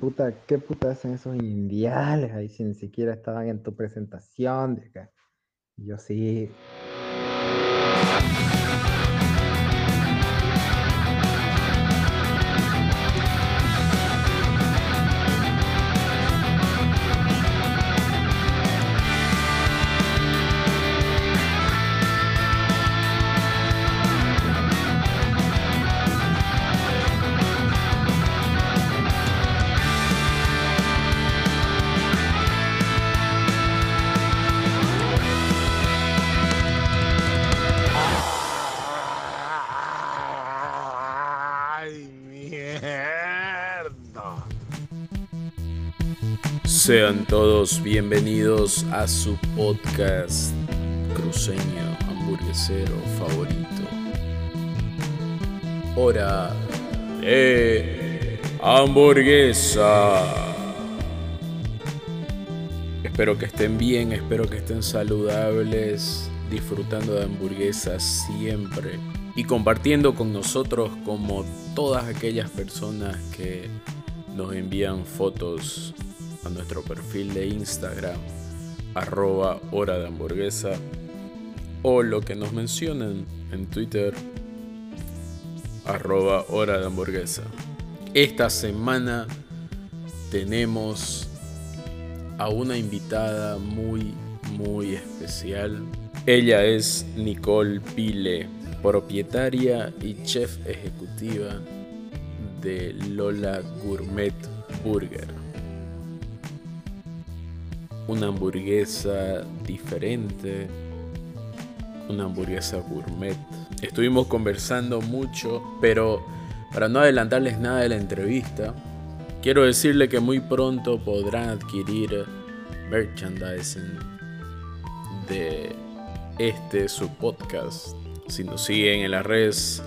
puta, ¿qué puta hacen esos indiales ahí si ni siquiera estaban en tu presentación? Yo sí. Todos bienvenidos a su podcast cruceño hamburguesero favorito. Hora de hamburguesa. Espero que estén bien, espero que estén saludables, disfrutando de hamburguesas siempre y compartiendo con nosotros como todas aquellas personas que nos envían fotos a nuestro perfil de Instagram, arroba hora de hamburguesa, o lo que nos mencionen en Twitter, arroba hora de hamburguesa. Esta semana tenemos a una invitada muy, muy especial. Ella es Nicole Pile, propietaria y chef ejecutiva de Lola Gourmet Burger una hamburguesa diferente, una hamburguesa gourmet. Estuvimos conversando mucho, pero para no adelantarles nada de la entrevista, quiero decirle que muy pronto podrán adquirir merchandising de este su podcast. Si nos siguen en las redes,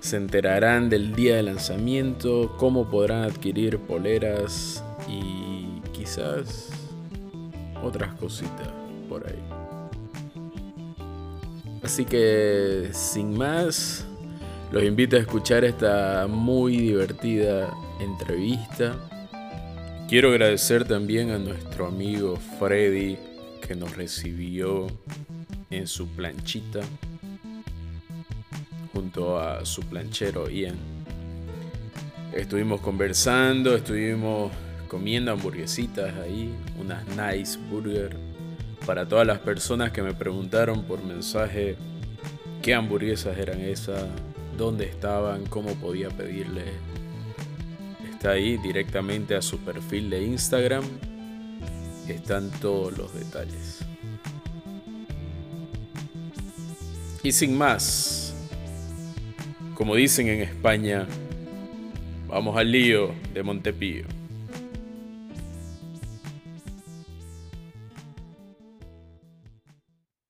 se enterarán del día de lanzamiento, cómo podrán adquirir poleras y quizás otras cositas por ahí. Así que sin más, los invito a escuchar esta muy divertida entrevista. Quiero agradecer también a nuestro amigo Freddy que nos recibió en su planchita junto a su planchero Ian. Estuvimos conversando, estuvimos comiendo hamburguesitas ahí, unas nice burger. Para todas las personas que me preguntaron por mensaje qué hamburguesas eran esas, dónde estaban, cómo podía pedirle. Está ahí directamente a su perfil de Instagram. Están todos los detalles. Y sin más, como dicen en España, vamos al lío de Montepío.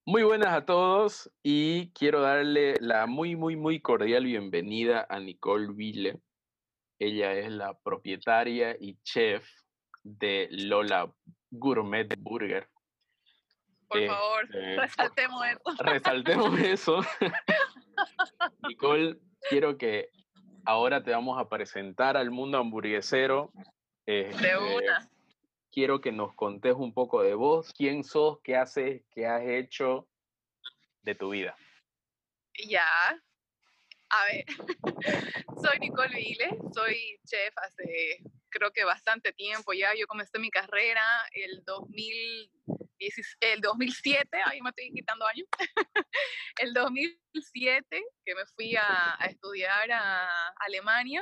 Muy buenas a todos y quiero darle la muy, muy, muy cordial bienvenida a Nicole Ville. Ella es la propietaria y chef de Lola Gourmet Burger. Por favor, Este, resaltemos eso. Resaltemos eso. Nicole, quiero que ahora te vamos a presentar al mundo hamburguesero. De Este, una. Quiero que nos contes un poco de vos, quién sos, qué haces, qué has hecho de tu vida. Ya. A ver, soy Nicole Vile, soy chef hace creo que bastante tiempo ya. Yo comencé mi carrera el 2010, el 2007, ahí me estoy quitando años. el 2007 que me fui a, a estudiar a Alemania.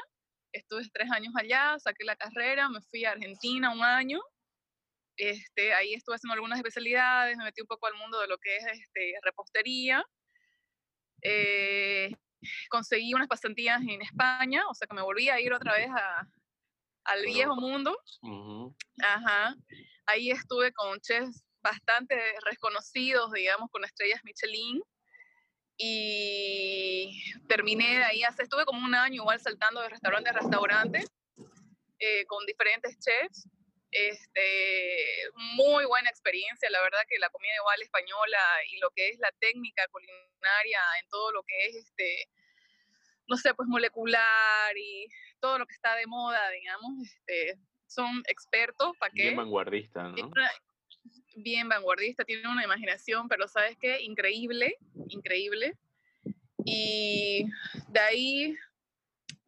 Estuve tres años allá, saqué la carrera, me fui a Argentina un año este, ahí estuve haciendo algunas especialidades, me metí un poco al mundo de lo que es este, repostería. Eh, conseguí unas pasantías en España, o sea que me volví a ir otra vez a, al viejo mundo. Ajá. Ahí estuve con chefs bastante reconocidos, digamos, con estrellas Michelin. Y terminé de ahí, estuve como un año igual saltando de restaurante a restaurante eh, con diferentes chefs. Este, muy buena experiencia, la verdad que la comida igual española y lo que es la técnica culinaria en todo lo que es este, no sé, pues molecular y todo lo que está de moda, digamos, este, son expertos, ¿para qué? Bien vanguardista, ¿no? Bien vanguardista, tienen una imaginación, pero ¿sabes qué? Increíble, increíble. Y de ahí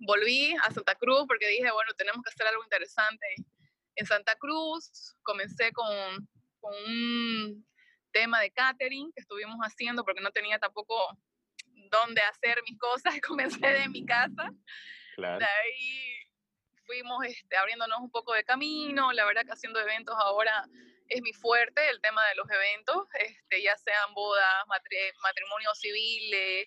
volví a Santa Cruz porque dije, bueno, tenemos que hacer algo interesante en Santa Cruz. Comencé con, con un tema de catering que estuvimos haciendo porque no tenía tampoco dónde hacer mis cosas. Comencé de mi casa. Claro. De ahí fuimos este, abriéndonos un poco de camino. La verdad que haciendo eventos ahora es mi fuerte, el tema de los eventos, este, ya sean bodas, matrimonios civiles,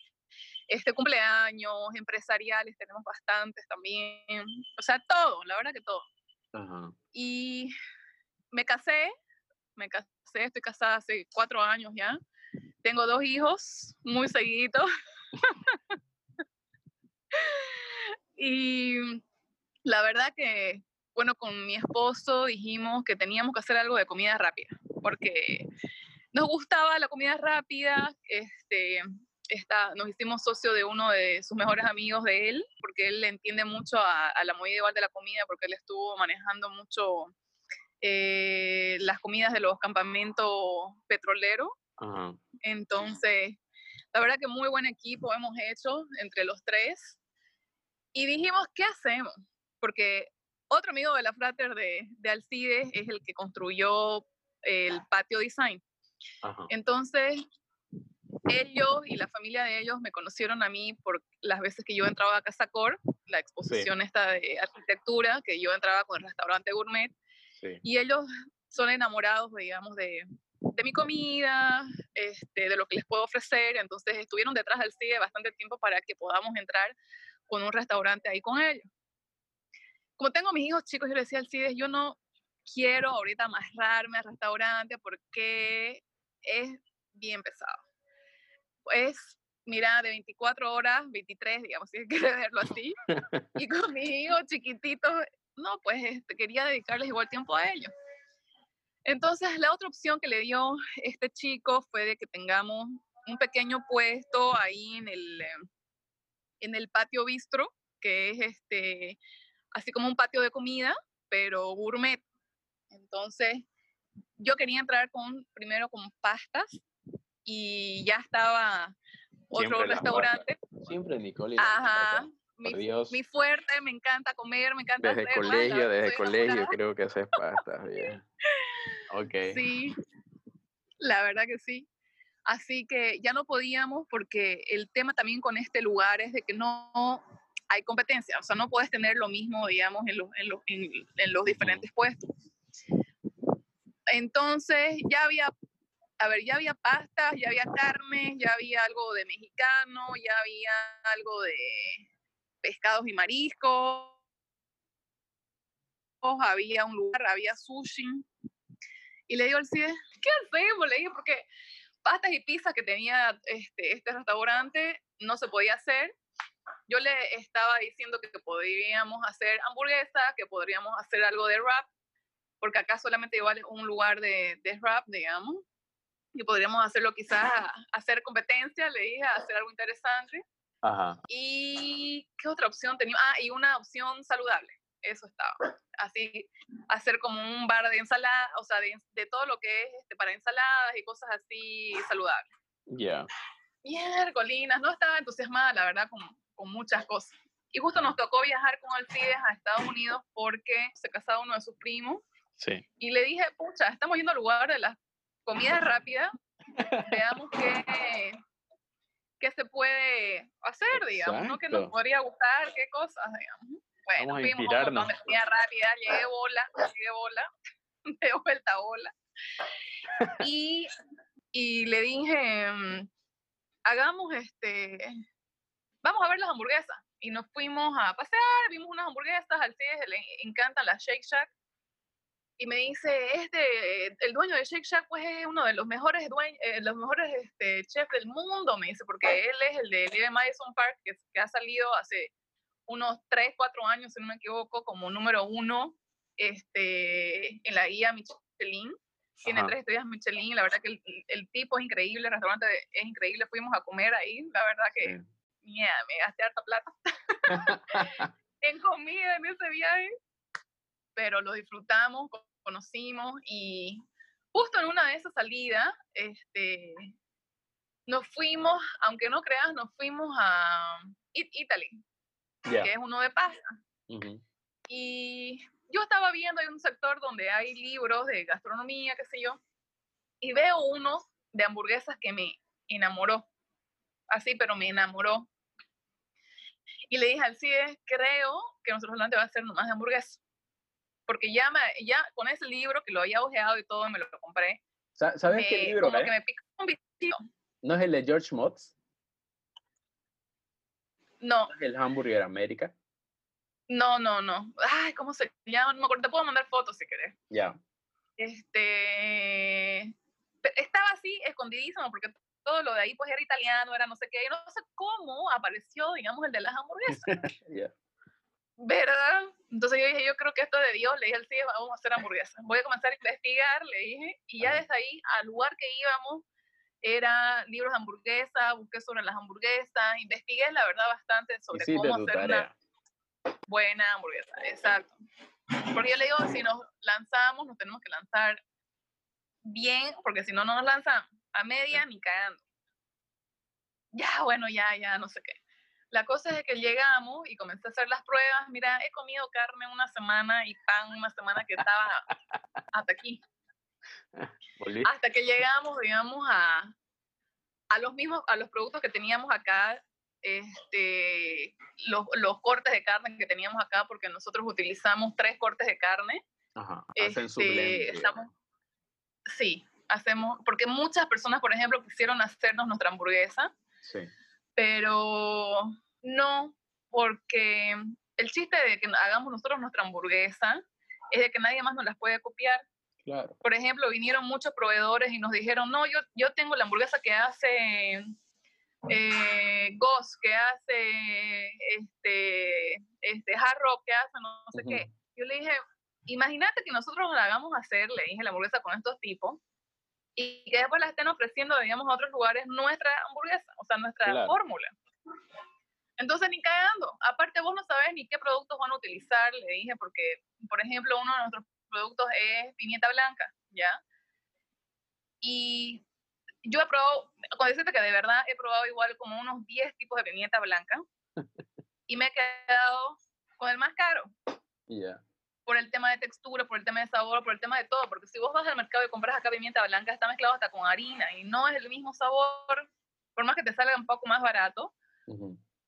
este, cumpleaños, empresariales, tenemos bastantes también. O sea, todo, la verdad que todo. Y me casé, me casé, estoy casada hace cuatro años ya. Tengo dos hijos, muy seguidos. y la verdad que, bueno, con mi esposo dijimos que teníamos que hacer algo de comida rápida, porque nos gustaba la comida rápida, este, nos hicimos socio de uno de sus mejores amigos de él, porque él le entiende mucho a, la movida igual de la comida, porque él estuvo manejando mucho eh, las comidas de los campamentos petroleros. Entonces, la verdad que muy buen equipo hemos hecho entre los tres. Y dijimos, ¿qué hacemos? Porque otro amigo de la Frater de, de Alcides es el que construyó el patio design. Entonces, ellos y la familia de ellos me conocieron a mí por las veces que yo entraba a Casa Cor, la exposición esta de arquitectura, que yo entraba con el restaurante gourmet, y ellos son enamorados, digamos, de, de mi comida, este, de lo que les puedo ofrecer, entonces estuvieron detrás del CIDE bastante tiempo para que podamos entrar con un restaurante ahí con ellos. Como tengo mis hijos chicos, yo les decía al CIDE, yo no quiero ahorita amarrarme al restaurante porque es bien pesado es, mira, de 24 horas, 23, digamos, si quiere verlo así, y con mis hijos chiquititos, no, pues este, quería dedicarles igual tiempo a ellos. Entonces, la otra opción que le dio este chico fue de que tengamos un pequeño puesto ahí en el, en el patio bistro, que es este, así como un patio de comida, pero gourmet. Entonces, yo quería entrar con, primero con pastas, y ya estaba otro restaurante. Siempre Nicole. Ajá. Mi, mi, fuerte, me encanta comer, me encanta desde colegio, desde colegio creo que haces pasta, bien. Ok. Sí, la verdad que sí. Así que ya no podíamos porque el tema también con este lugar es de que no hay competencia, o sea, no puedes tener lo mismo, digamos, en los, en los, en los diferentes puestos. Entonces ya había a ver, ya había pastas, ya había carne, ya había algo de mexicano, ya había algo de pescados y mariscos, había un lugar, había sushi. Y le digo al CIDE, ¿qué hacemos? Le dije, porque pastas y pizzas que tenía este, este restaurante no se podía hacer. Yo le estaba diciendo que podríamos hacer hamburguesas, que podríamos hacer algo de wrap, porque acá solamente igual es un lugar de, de wrap, digamos y podríamos hacerlo quizás, hacer competencia, le dije, hacer algo interesante. Ajá. ¿Y qué otra opción tenía? Ah, y una opción saludable, eso estaba. Así, hacer como un bar de ensalada, o sea, de, de todo lo que es este, para ensaladas y cosas así saludables. Ya. Yeah. Colinas, no estaba entusiasmada, la verdad, con, con muchas cosas. Y justo nos tocó viajar con Alcides a Estados Unidos porque se casaba uno de sus primos. Sí. Y le dije, pucha, estamos yendo al lugar de las comida rápida, veamos qué, qué se puede hacer, digamos, ¿no? Que nos podría gustar, qué cosas, digamos. Bueno, Vamos fuimos a comida rápida, llegué bola, llegué bola, de vuelta bola. Y, y le dije, mm, hagamos este, vamos a ver las hamburguesas. Y nos fuimos a pasear, vimos unas hamburguesas, al CIDES le encantan las Shake Shack y me dice, este, el dueño de Shake Shack pues es uno de los mejores dueños, eh, los mejores este, chefs del mundo, me dice, porque él es el de Live Madison Park, que, que, ha salido hace unos 3, 4 años, si no me equivoco, como número uno este, en la guía Michelin. Tiene tres estrellas Michelin, la verdad que el, el, tipo es increíble, el restaurante es increíble, fuimos a comer ahí, la verdad que mía, me gasté harta plata en comida en ese viaje, pero lo disfrutamos, conocimos y justo en una de esas salidas, este, nos fuimos, aunque no creas, nos fuimos a Italy, que es uno de pasta. Y yo estaba viendo, hay un sector donde hay libros de gastronomía, qué sé yo, y veo uno de hamburguesas que me enamoró, así, pero me enamoró. Y le dije al CIE, creo que nosotros adelante va a ser nomás de hamburguesas. Porque ya, me, ya con ese libro que lo había ojeado y todo, me lo compré. ¿Sabes qué libro como que me picó un bichito. ¿No es el de George Motz? No. ¿El Hamburger América? No, no, no. Ay, ¿cómo se llama? No me acuerdo. Te puedo mandar fotos si querés. Ya. Este. Estaba así, escondidísimo, porque todo lo de ahí pues era italiano, era no sé qué. No sé cómo apareció, digamos, el de las hamburguesas. ¿Verdad? Entonces yo dije, yo creo que esto es de Dios. Le dije al CIE, vamos a hacer hamburguesas. Voy a comenzar a investigar, le dije. Y ya desde ahí, al lugar que íbamos, era libros de hamburguesa, busqué sobre las hamburguesas, investigué la verdad bastante sobre cómo hacer una buena hamburguesa, exacto. Porque yo le digo, si nos lanzamos, nos tenemos que lanzar bien, porque si no, no nos lanzamos a media ni cagando. Ya, bueno, ya, ya, no sé qué. La cosa es que llegamos y comencé a hacer las pruebas. Mira, he comido carne una semana y pan una semana que estaba hasta aquí. Hasta que llegamos, digamos, a, a los mismos, a los productos que teníamos acá, este, los, los, cortes de carne que teníamos acá, porque nosotros utilizamos tres cortes de carne. Ajá, hacen su blend, este, Sí, hacemos, porque muchas personas, por ejemplo, quisieron hacernos nuestra hamburguesa, sí. Pero no, porque el chiste de que hagamos nosotros nuestra hamburguesa es de que nadie más nos las puede copiar. Por ejemplo, vinieron muchos proveedores y nos dijeron, no, yo, yo tengo la hamburguesa que hace eh, Goss, que hace este, este Hard Rock, que hace no, sé qué. Yo le dije, imagínate que nosotros la hagamos hacer, le dije la hamburguesa con estos tipos, y que después la estén ofreciendo, digamos, a otros lugares nuestra hamburguesa, o sea, nuestra fórmula. Entonces, ni cagando. Aparte, vos no sabés ni qué productos van a utilizar, le dije, porque, por ejemplo, uno de nuestros productos es pimienta blanca, ¿ya? Y yo he probado, con decirte que de verdad he probado igual como unos 10 tipos de pimienta blanca y me he quedado con el más caro. Ya. Por el tema de textura, por el tema de sabor, por el tema de todo. Porque si vos vas al mercado y compras acá pimienta blanca, está mezclado hasta con harina y no es el mismo sabor, por más que te salga un poco más barato.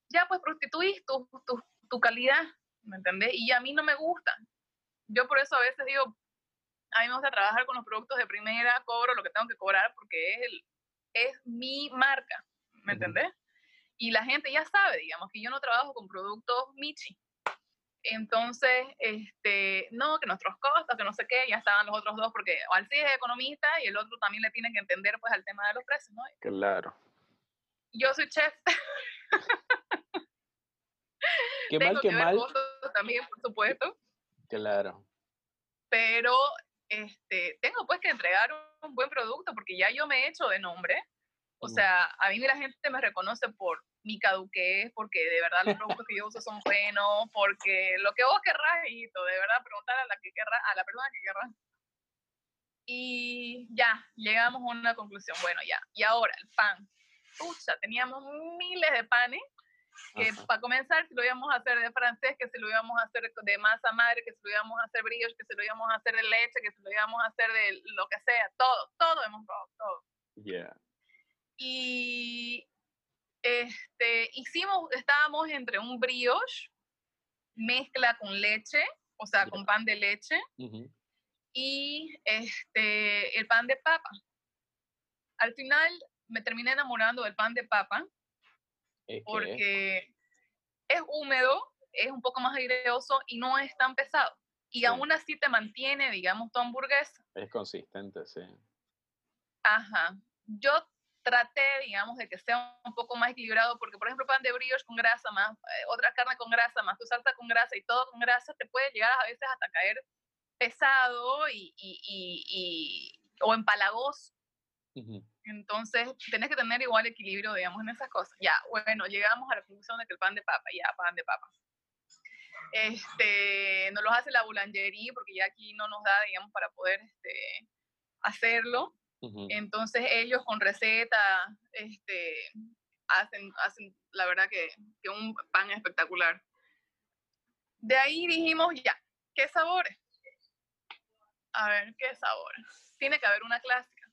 Ya pues prostituís tu, tu, tu calidad, ¿me entendés? Y a mí no me gusta yo por eso a veces digo, a mí me gusta trabajar con los productos de primera, cobro lo que tengo que cobrar porque es, el, es mi marca, ¿me entendés? Y la gente ya sabe, digamos, que yo no trabajo con productos Michi. Entonces, este, no, que nuestros costos, que no sé qué, ya estaban los otros dos, porque sí es economista y el otro también le tiene que entender pues al tema de los precios, ¿no? Claro. Yo soy chef. Qué mal, qué mal. También, por supuesto. Claro. Pero este, tengo pues que entregar un buen producto porque ya yo me he hecho de nombre. O sea, a mí la gente me reconoce por mi caduquez, porque de verdad los productos que yo uso son buenos, porque lo que vos querrás, hijito, de verdad preguntar a la que querrá, a la persona que querrá. Y ya, llegamos a una conclusión. Bueno, ya. Y ahora, el pan. Pucha, teníamos miles de panes que para comenzar, si lo íbamos a hacer de francés, que si lo íbamos a hacer de masa madre, que si lo íbamos a hacer brillos, que si lo íbamos a hacer de leche, que si lo íbamos a hacer de lo que sea, todo, todo hemos probado, todo. Yeah. Y este, hicimos, estábamos entre un brioche, mezcla con leche, o sea, con pan de leche, y este, el pan de papa. Al final me terminé enamorando del pan de papa porque es húmedo, es un poco más aireoso y no es tan pesado. Y aún así te mantiene, digamos, tu hamburguesa. Es consistente, sí. Ajá. Yo traté, digamos, de que sea un poco más equilibrado, porque, por ejemplo, pan de brioche con grasa, más eh, otra carne con grasa, más tu salsa con grasa y todo con grasa, te puede llegar a veces hasta caer pesado y, y, y, o empalagoso. Entonces, tenés que tener igual equilibrio, digamos, en esas cosas. Ya, bueno, llegamos a la conclusión de que el pan de papa, ya, pan de papa. Este, nos los hace la boulangerie porque ya aquí no nos da, digamos, para poder este, hacerlo. Entonces ellos con receta este, hacen, hacen, la verdad que, que un pan espectacular. De ahí dijimos, ya, ¿qué sabores? A ver, ¿qué sabores? Tiene que haber una clásica.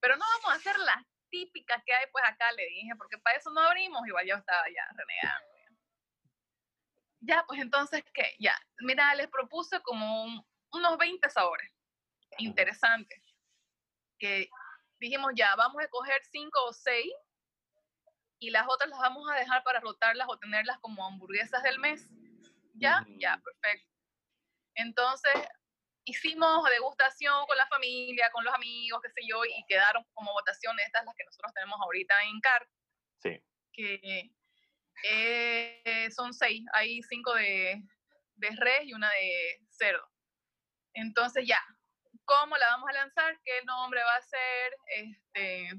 Pero no vamos a hacer las típicas que hay pues acá, le dije, porque para eso no abrimos, igual yo estaba ya renegando. Ya, pues entonces, ¿qué? Ya, mira, les propuse como unos 20 sabores interesantes. Que dijimos, ya, vamos a coger 5 o 6 y las otras las vamos a dejar para rotarlas o tenerlas como hamburguesas del mes. ¿Ya? Ya, perfecto. Entonces, hicimos degustación con la familia, con los amigos, qué sé yo, y quedaron como votaciones estas las que nosotros tenemos ahorita en CAR. Sí. Que eh, son seis, hay cinco de, de res y una de cerdo. Entonces ya, ¿cómo la vamos a lanzar? ¿Qué nombre va a ser? Este,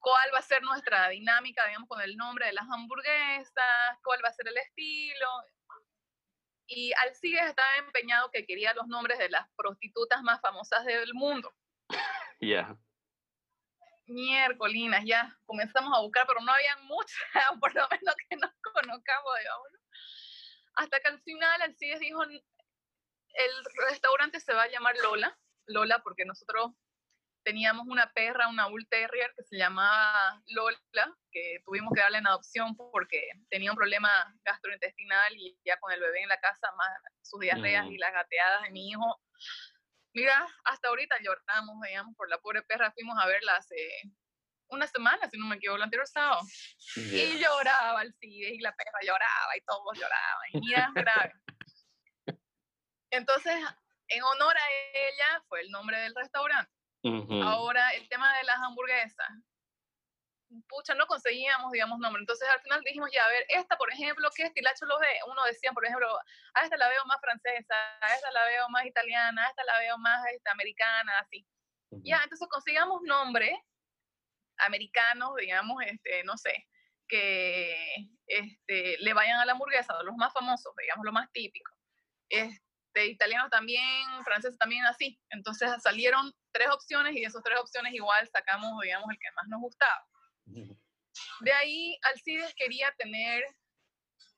¿Cuál va a ser nuestra dinámica, digamos, con el nombre de las hamburguesas? ¿Cuál va a ser el estilo? Y Alcides estaba empeñado que quería los nombres de las prostitutas más famosas del mundo. Ya miércolinas, ya comenzamos a buscar, pero no había muchas, por lo menos que nos conozcamos, digamos. Hasta que al final el CIES dijo, el restaurante se va a llamar Lola, Lola porque nosotros teníamos una perra, una Bull Terrier que se llamaba Lola, que tuvimos que darle en adopción porque tenía un problema gastrointestinal y ya con el bebé en la casa, más sus diarreas y las gateadas de mi hijo, Mira, hasta ahorita lloramos, veíamos por la pobre perra, fuimos a verla hace una semana, si no me equivoco, el anterior sábado. Y lloraba el CIDE y la perra lloraba y todos lloraban. Y mira, grave. Entonces, en honor a ella fue el nombre del restaurante. Ahora, el tema de las hamburguesas pucha, no conseguíamos, digamos, nombre. Entonces al final dijimos, ya, a ver, esta, por ejemplo, ¿qué estilacho lo ve? Uno decía, por ejemplo, a esta la veo más francesa, a esta la veo más italiana, a esta la veo más esta, americana, así. Ya, entonces consigamos nombres americanos, digamos, este, no sé, que este, le vayan a la hamburguesa, los más famosos, digamos, lo más típico. Este, italianos también, franceses también, así. Entonces salieron tres opciones y de esas tres opciones igual sacamos, digamos, el que más nos gustaba. De ahí Alcides quería tener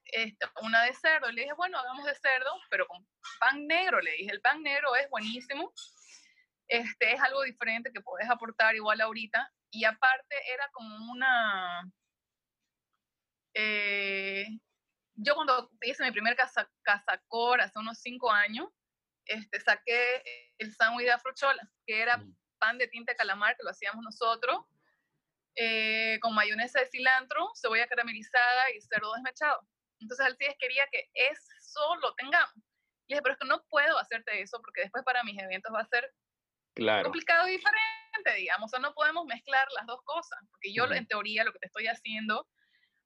este, una de cerdo. Le dije, bueno, hagamos de cerdo, pero con pan negro. Le dije, el pan negro es buenísimo. Este, es algo diferente que puedes aportar igual ahorita. Y aparte era como una... Eh, yo cuando hice mi primer casa, casacor hace unos cinco años, este, saqué el sándwich de afrochola, que era pan de tinta de calamar, que lo hacíamos nosotros, eh, con mayonesa de cilantro, cebolla caramelizada y cerdo desmechado. Entonces Alcides quería que eso lo tengamos. Y dije, pero es que no puedo hacerte eso porque después para mis eventos va a ser complicado y diferente, digamos. O sea, no podemos mezclar las dos cosas. Porque yo, en teoría, lo que te estoy haciendo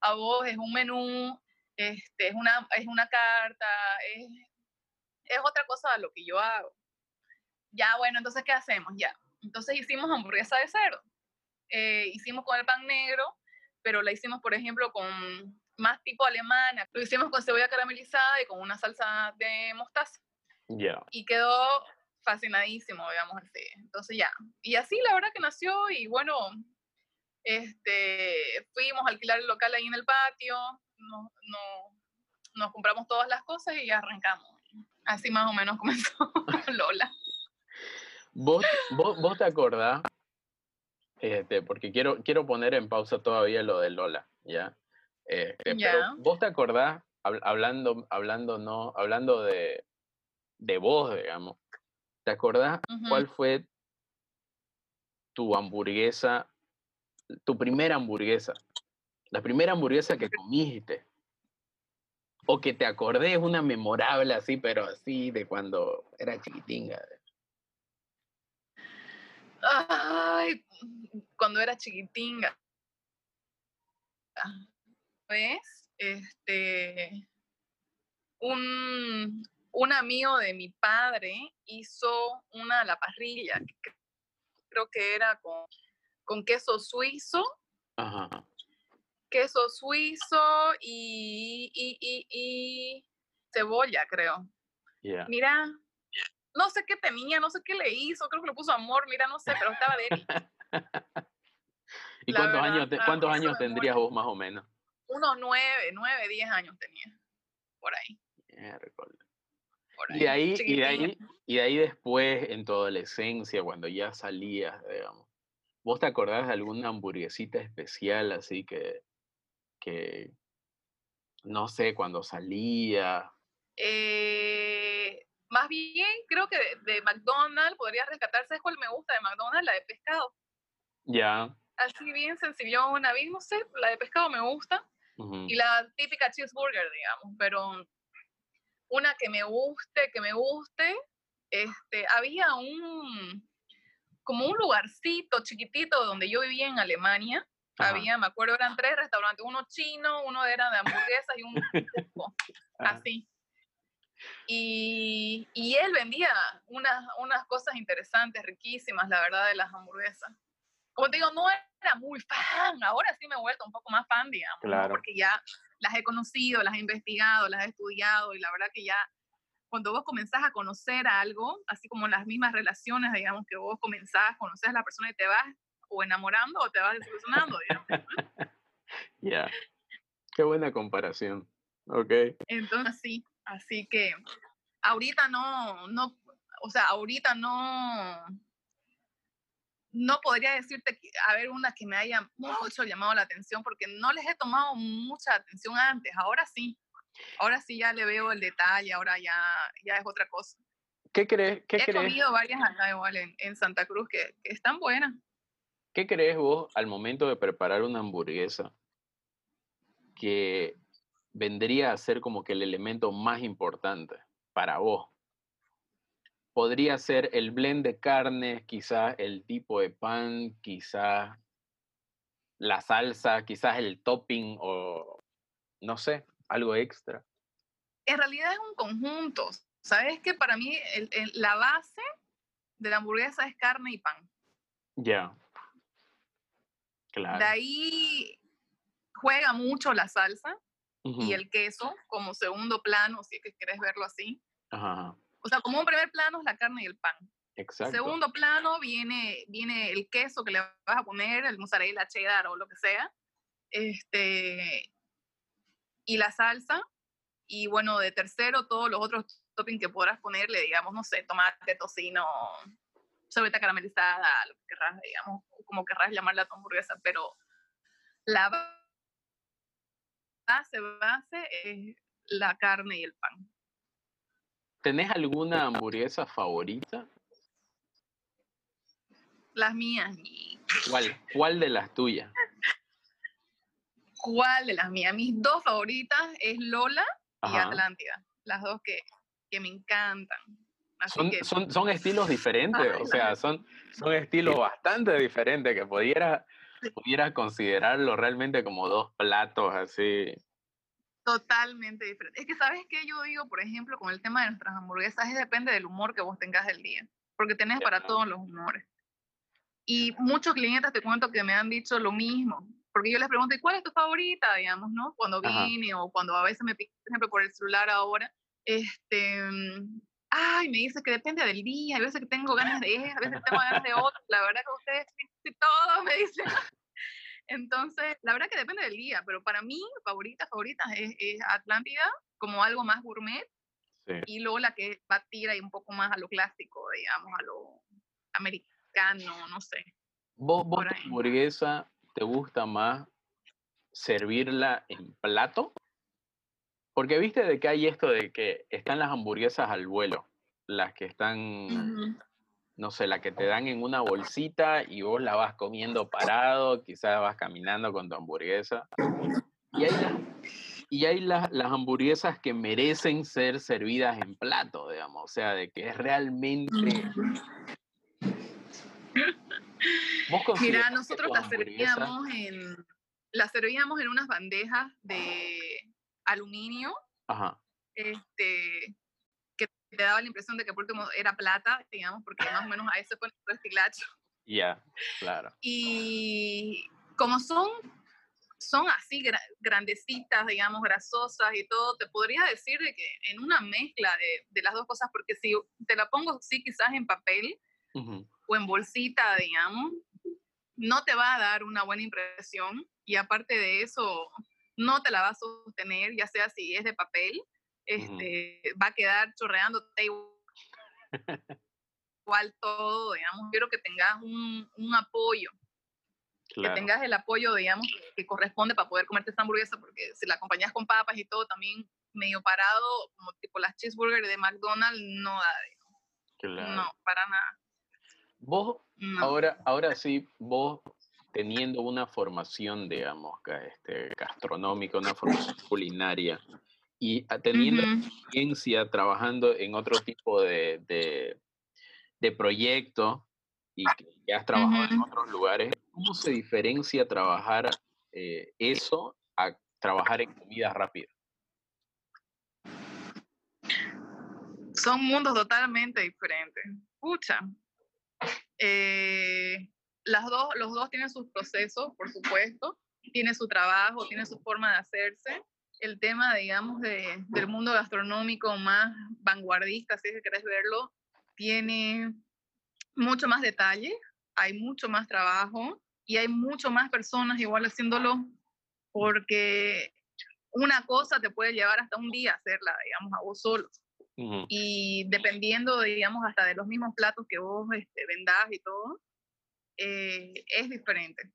a vos es un menú, este, es, una, es una carta, es, es otra cosa de lo que yo hago. Ya, bueno, entonces, ¿qué hacemos? Ya. Entonces hicimos hamburguesa de cerdo. Eh, hicimos con el pan negro, pero la hicimos, por ejemplo, con más tipo alemana. Lo hicimos con cebolla caramelizada y con una salsa de mostaza. Ya. Y quedó fascinadísimo, digamos así. Entonces ya. Y así la verdad que nació y bueno, este, fuimos a alquilar el local ahí en el patio, no, nos compramos todas las cosas y arrancamos. Así más o menos comenzó Lola. ¿Vos, vos, vos te acordás este, porque quiero, quiero poner en pausa todavía lo de Lola, ¿ya? Este, vos te acordás, hablando, hablando, no, hablando de, de vos, digamos, ¿te acordás cuál fue tu hamburguesa, tu primera hamburguesa? La primera hamburguesa que comiste. O que te acordé, es una memorable así, pero así de cuando era chiquitinga. Ay, cuando era chiquitinga. ¿Ves? Este, un, un amigo de mi padre hizo una a la parrilla, creo que era con con queso suizo, Ajá. Queso suizo y, y, y, y cebolla, creo. Mira, no sé qué tenía, no sé qué le hizo, creo que le puso amor, mira, no sé, pero estaba deli. ¿Y La cuántos verdad, años, te- cuántos años tendrías vos más o menos? Unos nueve, nueve, diez años tenía, por ahí. Miércoles. Por Y de ahí, y de ahí, y de ahí después, en tu adolescencia, cuando ya salías, digamos, ¿vos te acordás de alguna hamburguesita especial así que, que no sé, cuando salía? Eh, más bien, creo que de, de McDonald's podría rescatarse. ¿Sabes cuál me gusta de McDonald's? La de pescado. Ya. Así bien sencillona, bien, no sé, la de pescado me gusta. Y la típica cheeseburger, digamos. Pero una que me guste, que me guste, este, había un, como un lugarcito chiquitito donde yo vivía en Alemania. Había, me acuerdo, eran tres restaurantes, uno chino, uno era de hamburguesas y un ajá, así. Y, y él vendía unas, unas cosas interesantes, riquísimas, la verdad, de las hamburguesas. Como te digo, no era muy fan, ahora sí me he vuelto un poco más fan, digamos, ¿no? Claro. porque ya las he conocido, las he investigado, las he estudiado y la verdad que ya cuando vos comenzás a conocer algo, así como las mismas relaciones, digamos, que vos comenzás, conoces a la persona y te vas o enamorando o te vas desilusionando, ya. Qué buena comparación. Ok. Entonces sí, así que ahorita no, no, o sea, ahorita no, no podría decirte que a ver una que me haya mucho llamado la atención porque no les he tomado mucha atención antes, ahora sí, ahora sí ya le veo el detalle, ahora ya, ya es otra cosa. ¿Qué crees, qué He crees, comido varias acá igual en, en Santa Cruz que, que están buenas. Qué crees vos al momento de preparar una hamburguesa que vendría a ser como que el elemento más importante para vos? Podría ser el blend de carnes, quizás el tipo de pan, quizás la salsa, quizás el topping o no sé, algo extra. En realidad es un conjunto. Sabes que para mí el- el- la base de la hamburguesa es carne y pan. Ya. De Claro. ahí juega mucho la salsa Ujú, y el queso como segundo plano, si es que quieres verlo así. ajá, O sea, como un primer plano es la carne y el pan. Exacto. Segundo plano viene, viene el queso que le vas a poner, el mozzarella, cheddar o lo que sea. Este, y la salsa. Y bueno, de tercero, todos los otros toppings que podrás ponerle, digamos, no sé, tomate, tocino, cebolla caramelizada, lo que querrás, digamos, como querrás llamarla tu hamburguesa. Pero la ba- base, base es la carne y el pan. ¿Tenés alguna hamburguesa favorita? Las mías, ¿Cuál, cuál de las tuyas? ¿Cuál de las mías? Mis dos favoritas es Lola y. Atlántida. Las dos que, que me encantan. Son, que son, son estilos diferentes, Ay, o sea, son, son estilos bastante diferentes que pudiera, Sí. pudiera considerarlo realmente como dos platos así. totalmente diferentes. Es que, ¿sabes qué yo digo, por ejemplo, con el tema de nuestras hamburguesas? Es depende del humor que vos tengas del día. Porque tenés para todos los humores. Y muchos clientes te cuento que me han dicho lo mismo. Porque yo les pregunto, ¿y cuál es tu favorita? Digamos, ¿no? Cuando Ajá. vine o cuando a veces me pico, por ejemplo, por el celular ahora. Este, mm, ay, me dice que depende del día. Hay veces que tengo ganas de esto, a veces tengo ganas de otro. La verdad que ustedes todo me dicen. Entonces, la verdad que depende del día. Pero para mí, favorita, favorita es, es Atlántida como algo más gourmet Sí. y luego la que va a tirar un poco más a lo clásico, digamos, a lo americano, no sé. ¿Vos, vos tu hamburguesa te gusta más servirla en plato? Porque viste de que hay esto de que están las hamburguesas al vuelo, las que están, no sé, la que te dan en una bolsita y vos la vas comiendo parado, quizás vas caminando con tu hamburguesa. Y hay, las, y hay las, las hamburguesas que merecen ser servidas en plato, digamos, o sea, de que es realmente... ¿Vos Mira, nosotros las servíamos en las servíamos en unas bandejas de aluminio, Ajá, este que te daba la impresión de que por último era plata, digamos, porque más o menos a eso fue nuestro estilacho. Ya, claro. Y como son, son así grandecitas, digamos, grasosas y todo, te podría decir de que en una mezcla de, de las dos cosas, porque si te la pongo sí quizás en papel o en bolsita, digamos, no te va a dar una buena impresión y aparte de eso, no te la va a sostener, ya sea si es de papel, este, va a quedar chorreando igual todo, digamos, quiero que tengas un, un apoyo, que tengas el apoyo, digamos, que, corresponde para poder comerte esta hamburguesa, porque si la acompañas con papas y todo, también medio parado, como tipo las cheeseburgers de McDonald's, no da, no, para nada. Vos, ahora, ahora sí, vos teniendo una formación, digamos, este, gastronómica, una formación culinaria, y teniendo experiencia trabajando en otro tipo de, de, proyecto y que has trabajado en otros lugares, ¿cómo se diferencia trabajar eh, eso a trabajar en comida rápida? Son mundos totalmente diferentes. Pucha. Eh, las dos, los dos tienen sus procesos, por supuesto, tiene su trabajo, tiene su forma de hacerse. El tema, digamos, de, del mundo gastronómico más vanguardista, si es que querés verlo, tiene mucho más detalle, hay mucho más trabajo y hay mucho más personas igual haciéndolo porque una cosa te puede llevar hasta un día hacerla, digamos, a vos solo. Y dependiendo, digamos, hasta de los mismos platos que vos este, vendás y todo, eh, es diferente.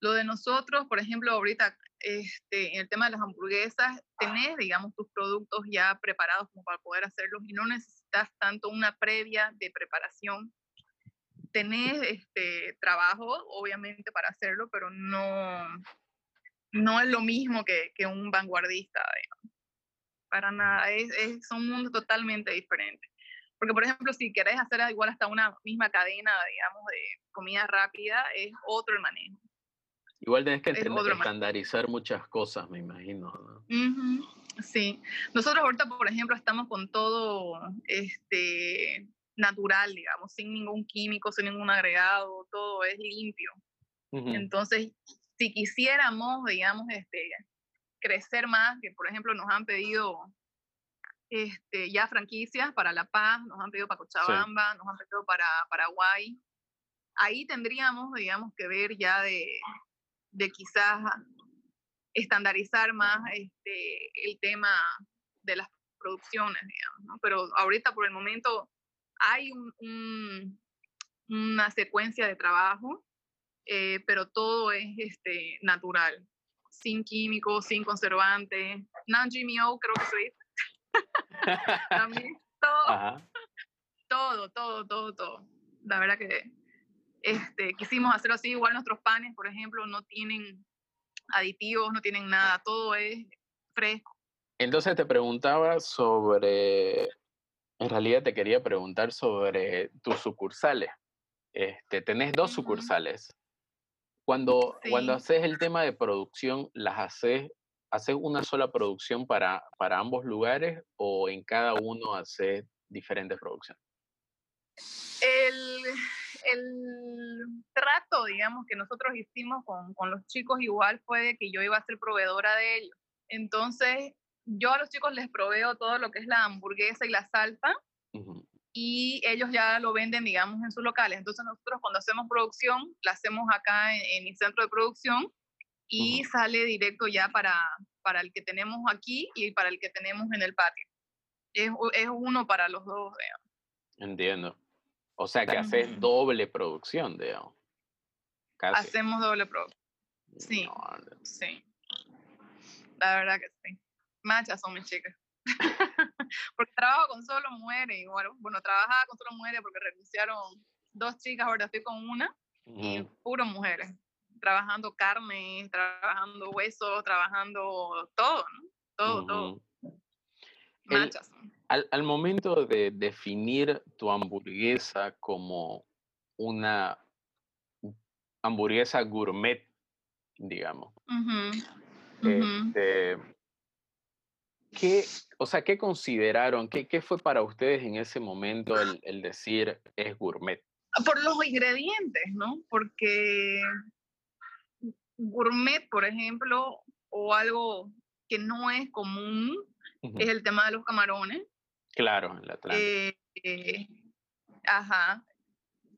Lo de nosotros, por ejemplo, ahorita este, en el tema de las hamburguesas, tenés, digamos, tus productos ya preparados como para poder hacerlos y no necesitas tanto una previa de preparación. Tenés este, trabajo, obviamente, para hacerlo, pero no, no es lo mismo que, que un vanguardista, digamos. Para nada, es, es, son mundos totalmente diferentes. Porque, por ejemplo, si querés hacer igual hasta una misma cadena, digamos, de comida rápida, es otro el manejo. Igual tenés que estandarizar muchas cosas, me imagino. Sí. Nosotros ahorita, por ejemplo, estamos con todo este, natural, digamos, sin ningún químico, sin ningún agregado, todo es limpio. Entonces, si quisiéramos, digamos, este, crecer más, que por ejemplo nos han pedido este, ya franquicias para La Paz, nos han pedido para Cochabamba, nos han pedido para Paraguay. Ahí tendríamos, digamos, que ver ya de, de quizás estandarizar más este, el tema de las producciones, digamos, ¿no? Pero ahorita por el momento hay un, una secuencia de trabajo, eh, pero todo es este, natural, sin químicos, sin conservantes, non-GMO creo que se dice. También todo, todo, todo, todo, todo. La verdad que este, quisimos hacerlo así. Igual nuestros panes, por ejemplo, no tienen aditivos, no tienen nada, todo es fresco. Entonces te preguntaba sobre, en realidad te quería preguntar sobre tus sucursales. Este, tenés dos sucursales. Cuando, cuando haces el tema de producción, ¿las haces ¿haces una sola producción para, para ambos lugares o en cada uno haces diferentes producciones? El, trato, digamos, que nosotros hicimos con, con, los chicos igual fue de que yo iba a ser proveedora de ellos. Entonces, yo a los chicos les proveo todo lo que es la hamburguesa y la salsa y ellos ya lo venden, digamos, en sus locales. Entonces, nosotros cuando hacemos producción, la hacemos acá en mi centro de producción y sale directo ya para, para el que tenemos aquí y para el que tenemos en el patio. Es, es uno para los dos, digamos. Entiendo. O sea que haces doble producción, digamos. Hacemos doble producción. Sí, sí. La verdad que sí. Machas son mis chicas. porque trabajo con solo mujeres igual. Bueno, trabajaba con solo mujeres porque renunciaron dos chicas, ahora estoy con una. Y puro mujeres trabajando carne, trabajando huesos, trabajando todo, ¿no? Todo, todo. Machas. al, al, momento de definir tu hamburguesa como una hamburguesa gourmet, digamos, este, ¿qué, o sea, ¿qué consideraron? ¿Qué, ¿Qué, fue para ustedes en ese momento el, el decir es gourmet? Por los ingredientes, ¿no? Porque gourmet, por ejemplo, o algo que no es común, es el tema de los camarones. Claro, en la eh, eh, ajá.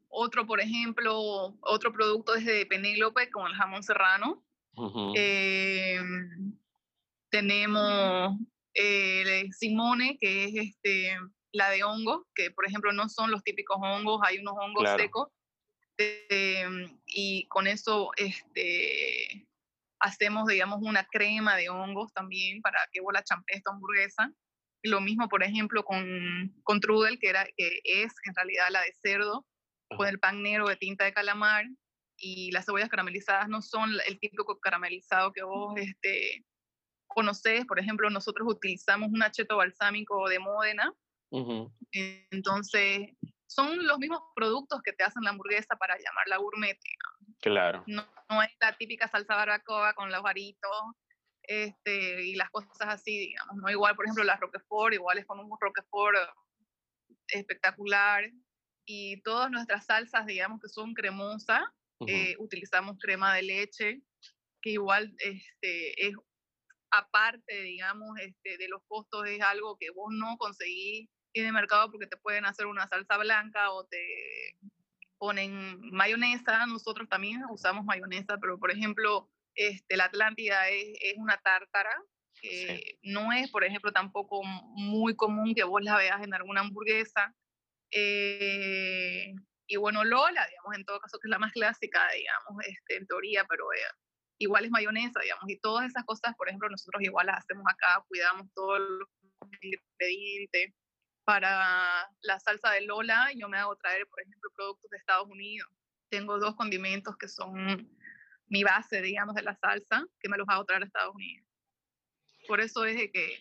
Otro, por ejemplo, otro producto es de Penélope con el jamón serrano. Em, tenemos eh, Simone, que es este, la de hongos, que por ejemplo no son los típicos hongos, hay unos hongos secos. Em, y con eso este, hacemos, digamos, una crema de hongos también para que vos la champés esta hamburguesa. Lo mismo, por ejemplo, con, con trudel, que, era, que es en realidad la de cerdo, con el pan negro de tinta de calamar. Y las cebollas caramelizadas no son el típico caramelizado que vos este, conocés. Por ejemplo, nosotros utilizamos un acheto balsámico de Módena. Entonces, son los mismos productos que te hacen la hamburguesa para llamarla gourmet. Claro. No, no es la típica salsa barbacoa con los varitos este, y las cosas así, digamos, ¿no? Igual, por ejemplo, la Roquefort, igual es con un Roquefort espectacular. Y todas nuestras salsas, digamos, que son cremosas, eh, utilizamos crema de leche, que igual este, es aparte, digamos, este, de los costos, es algo que vos no conseguís en el mercado porque te pueden hacer una salsa blanca o te ponen mayonesa. Nosotros también usamos mayonesa, pero por ejemplo, este, la Atlántida es, es una tártara, que no es, por ejemplo, tampoco muy común que vos la veas en alguna hamburguesa. Eh, y bueno, Lola, digamos, en todo caso, que es la más clásica, digamos, este, en teoría, pero eh, igual es mayonesa, digamos, y todas esas cosas, por ejemplo, nosotros igual las hacemos acá, cuidamos todos los ingredientes. Para la salsa de Lola, yo me hago traer, por ejemplo, productos de Estados Unidos. Tengo dos condimentos que son mi base, digamos, de la salsa, que me los hago traer a Estados Unidos. Por eso es de que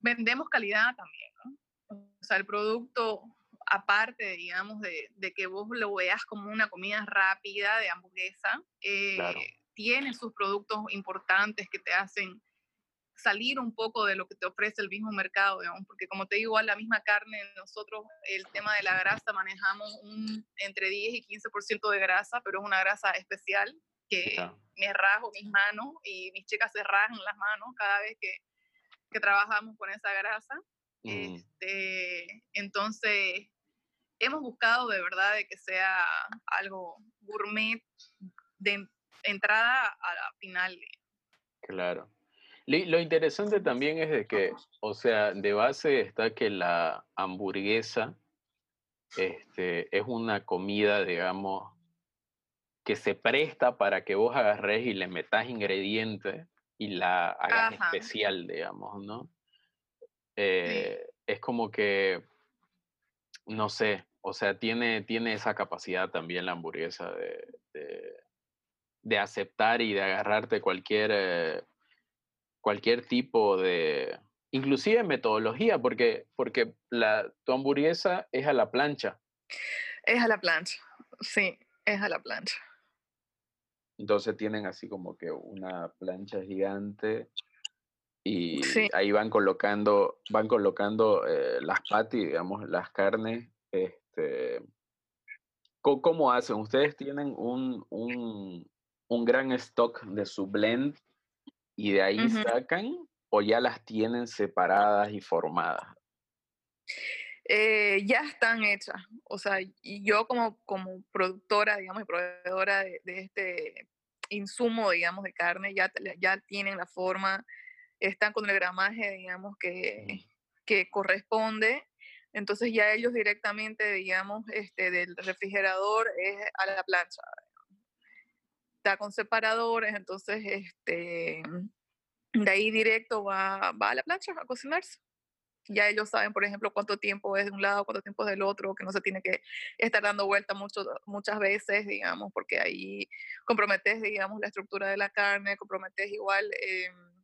vendemos calidad también, ¿no? O sea, el producto, aparte, digamos, de, de que vos lo veas como una comida rápida de hamburguesa, eh, tiene sus productos importantes que te hacen salir un poco de lo que te ofrece el mismo mercado, digamos, porque como te digo, a la misma carne, nosotros el tema de la grasa manejamos un, entre 10 y 15% de grasa, pero es una grasa especial que me rajo mis manos y mis chicas se rajan las manos cada vez que, que trabajamos con esa grasa. Mm. Este, entonces, hemos buscado de verdad de que sea algo gourmet de entrada a la final. Claro. Lo interesante también es de que, o sea, de base está que la hamburguesa este, es una comida, digamos, que se presta para que vos agarres y le metas ingredientes y la hagas especial, digamos, ¿no? Eh, es como que, no sé, o sea, tiene, tiene esa capacidad también la hamburguesa de, de, aceptar y de agarrarte cualquier, eh, cualquier tipo de, inclusive metodología, porque, porque la, tu hamburguesa es a la plancha. Es a la plancha, sí, es a la plancha. Entonces tienen así como que una plancha gigante y ahí van colocando, van colocando eh, las patis, digamos, las carnes. Este, ¿cómo, hacen? ¿Ustedes tienen un, un, gran stock de su blend y de ahí sacan o ya las tienen separadas y formadas? Eh, ya están hechas. O sea, y yo como, como productora, digamos, y proveedora de, de, este insumo, digamos, de carne, ya, ya tienen la forma, están con el gramaje, digamos, que, que corresponde. Entonces ya ellos directamente, digamos, este, del refrigerador es a la plancha. Está con separadores, entonces este, de ahí directo va, va a la plancha a cocinarse. Ya ellos saben, por ejemplo, cuánto tiempo es de un lado, cuánto tiempo es del otro, que no se tiene que estar dando vuelta mucho, muchas veces, digamos, porque ahí comprometes, digamos, la estructura de la carne, comprometes igual em,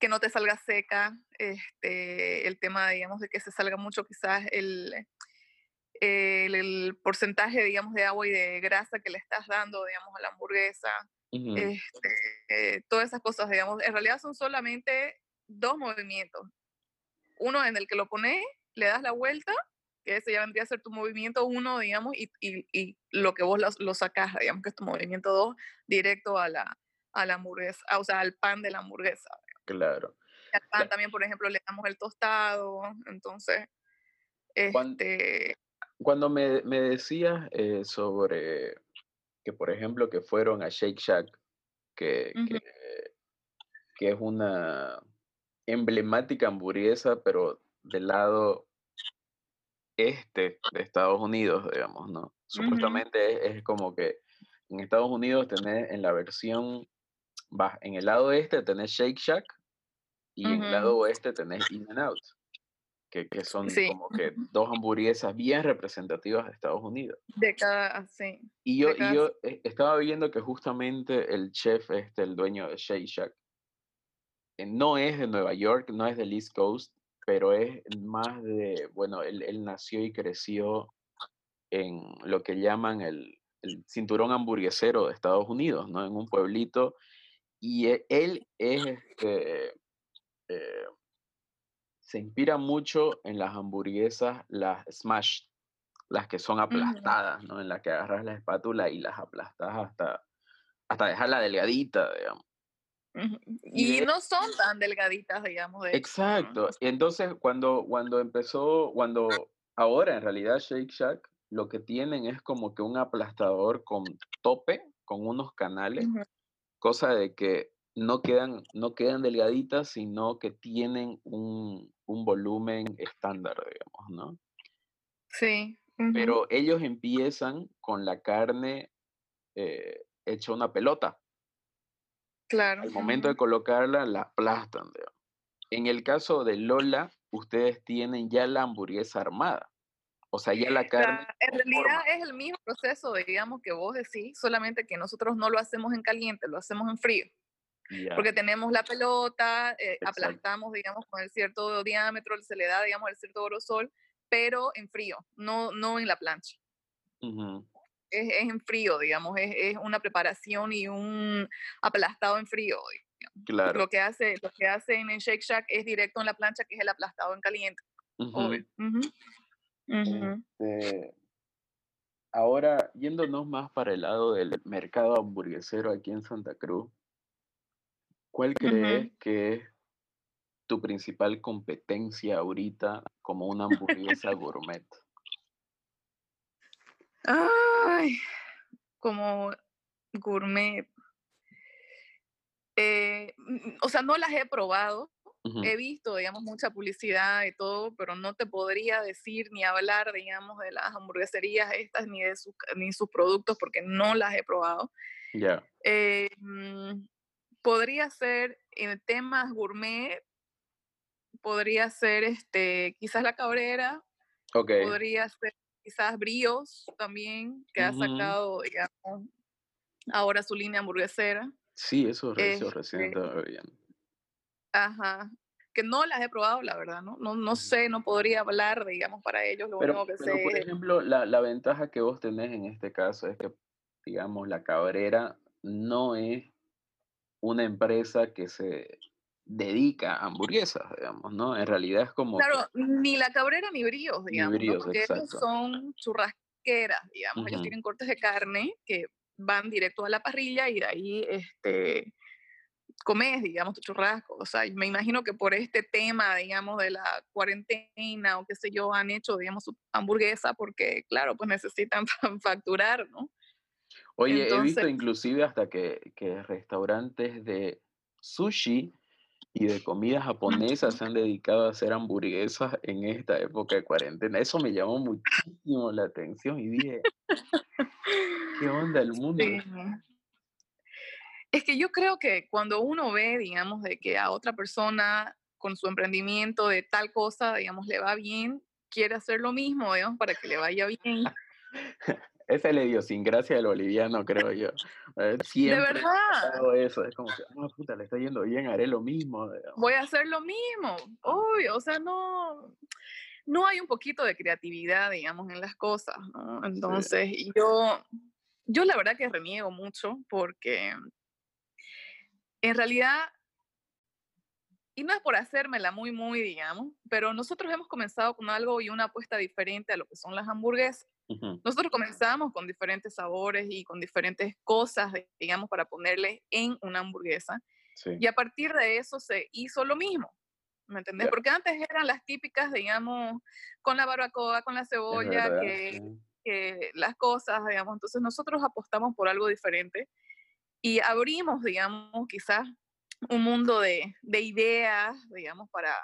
que no te salga seca, este, el tema, digamos, de que se salga mucho quizás el, el, porcentaje, digamos, de agua y de grasa que le estás dando, digamos, a la hamburguesa. este, todas esas cosas, digamos, en realidad son solamente dos movimientos uno en el que lo pones, le das la vuelta que ese ya vendría a ser tu movimiento 1, digamos, y, y, y, lo que vos lo, lo sacás, digamos, que es tu movimiento 2, directo a la, a la hamburguesa, o sea, al pan de la hamburguesa. Claro. Al pan también, por ejemplo, le damos el tostado, entonces, este... Cuando me, me decías eh, sobre que, por ejemplo, que fueron a Shake Shack, que, que, que es una emblemática hamburguesa, pero del lado este de Estados Unidos, digamos, ¿no? Supuestamente es, es, como que en Estados Unidos tenés en la versión, va, en el lado este tenés Shake Shack y en el lado oeste tenés In and Out, que, que son Sí. como que dos hamburguesas bien representativas de Estados Unidos. De cada, sí. Y yo, y yo eh, estaba viendo que justamente el chef, este, el dueño de Shake Shack, eh, no es de Nueva York, no es del East Coast, pero es más de, bueno, él, él nació y creció en lo que llaman el, el cinturón hamburguesero de Estados Unidos, ¿no? En un pueblito. Y e- él es, este, eh, se inspira mucho en las hamburguesas, las smash, las que son aplastadas, ¿no? En las que agarras la espátula y las aplastas hasta, hasta dejarla delgadita, digamos. Y Y, de- no son tan delgaditas, digamos, de. Exacto. Y entonces, cuando, cuando empezó, cuando ahora en realidad Shake Shack, lo que tienen es como que un aplastador con tope, con unos canales, cosa de que no quedan, no quedan delgaditas, sino que tienen un, un volumen estándar, digamos, ¿no? Sí. ujú. Pero ellos empiezan con la carne eh, hecha una pelota. claro. Al momento de colocarla, la aplastan. digamos. En el caso de Lola, ustedes tienen ya la hamburguesa armada. O sea, ya la carne. en con realidad forma. es el mismo proceso, digamos, que vos decís, solamente que nosotros no lo hacemos en caliente, lo hacemos en frío. Ya, Porque tenemos la pelota, eh, aplastamos, digamos, con el cierto diámetro, se le da, digamos, el cierto grosor, pero en frío, no, no en la plancha. ujú, Es, es en frío, digamos, es, es una preparación y un aplastado en frío. Claro. Lo que hace, lo que hacen en Shake Shack es directo en la plancha, que es el aplastado en caliente. ujú. obvio. Ujú. Ujú. Este, ahora, yéndonos más para el lado del mercado hamburguesero aquí en Santa Cruz, ¿cuál crees que es tu principal competencia ahorita como una hamburguesa gourmet? Ay, como gourmet. Eh, mm, o sea, no las he probado. He visto, digamos, mucha publicidad y todo, pero no te podría decir ni hablar, digamos, de las hamburgueserías estas ni de sus, ni sus productos porque no las he probado. Ya, Eh, mm, podría ser en temas gourmet, podría ser este, quizás la cabrera, podría ser quizás Bríos también, que ha Ujú. sacado, digamos, ahora su línea hamburguesera. Sí, eso eso Este, ajá, que no las he probado, la verdad, ¿no? No, no sé, no podría hablar, digamos, para ellos, lo Pero, único que pero, por sé es... ejemplo, la, la ventaja que vos tenés en este caso es que, digamos, la Cabrera no es una empresa que se dedica a hamburguesas, digamos, ¿no? En realidad es como que Claro, ni la cabrera ni bríos, Ni digamos, ¿no? bríos, Porque son churrasqueras, digamos. Ellos tienen cortes de carne que van directo a la parrilla y de ahí este, comes, digamos, tu churrasco. O sea, me imagino que por este tema, digamos, de la cuarentena o qué sé yo, han hecho, digamos, su hamburguesa porque, claro, pues necesitan facturar, ¿no? Oye, he visto inclusive hasta que, que restaurantes de sushi y de comida japonesa se han dedicado a hacer hamburguesas en esta época de cuarentena. Eso me llamó muchísimo la atención y dije, ¿qué onda el mundo? sí. Es que yo creo que cuando uno ve, digamos, de que a otra persona con su emprendimiento de tal cosa, digamos, le va bien, quiere hacer lo mismo, digamos, para que le vaya bien. Esa es la idiosincrasia del boliviano, creo yo. De Siempre he verdad, eso. Es como que, ah, puta, le está yendo bien, haré lo mismo. digamos. voy a hacer lo mismo, obvio, o sea, no, no hay un poquito de creatividad, digamos, en las cosas, ¿no? Entonces, y yo, yo la verdad que reniego mucho porque en realidad y no es por hacérmela muy, muy, digamos, pero nosotros hemos comenzado con algo y una apuesta diferente a lo que son las hamburguesas. Nosotros comenzamos con diferentes sabores y con diferentes cosas, digamos, para ponerle en una hamburguesa. Y a partir de eso se hizo lo mismo. ¿Me entendés? Porque antes eran las típicas, digamos, con la barbacoa, con la cebolla, que, que, las cosas, digamos. Entonces nosotros apostamos por algo diferente y abrimos, digamos, quizás un mundo de, de ideas, digamos, para,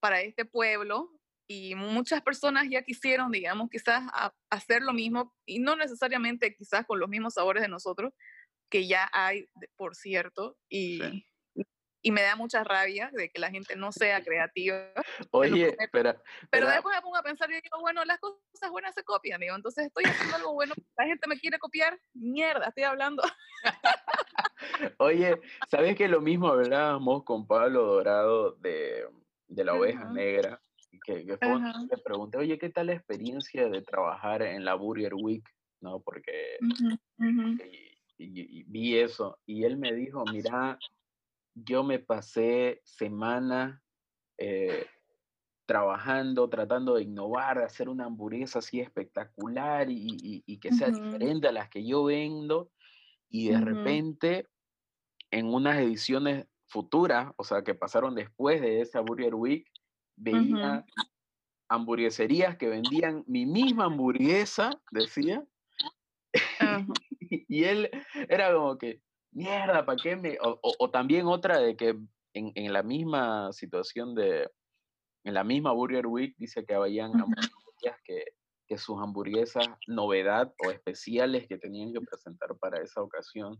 para este pueblo. Y muchas personas ya quisieron, digamos, quizás hacer lo mismo, y no necesariamente quizás con los mismos sabores de nosotros, que ya hay, por cierto, y, y me da mucha rabia de que la gente no sea creativa. Oye, pero, pero... después me pongo a pensar y digo, bueno, las cosas buenas se copian, digo, entonces estoy haciendo algo bueno, la gente me quiere copiar, mierda, estoy hablando. Oye, ¿sabes que lo mismo hablábamos con Pablo Dorado de, de la oveja negra? Que, que fue, le pregunté, oye, ¿qué tal la experiencia de trabajar en la Burger Week? ¿No? Porque y, vi eso y él me dijo, mira, yo me pasé semanas eh, trabajando, tratando de innovar, de hacer una hamburguesa así espectacular y, que sea diferente a las que yo vendo. Y de repente, en unas ediciones futuras, o sea, que pasaron después de esa Burger Week, veía hamburgueserías que vendían mi misma hamburguesa, decía. y él era como que, mierda, ¿para qué me...? O, también otra de que en, la misma situación de, en la misma Burger Week dice que habían hamburguesas que, que sus hamburguesas novedad o especiales que tenían que presentar para esa ocasión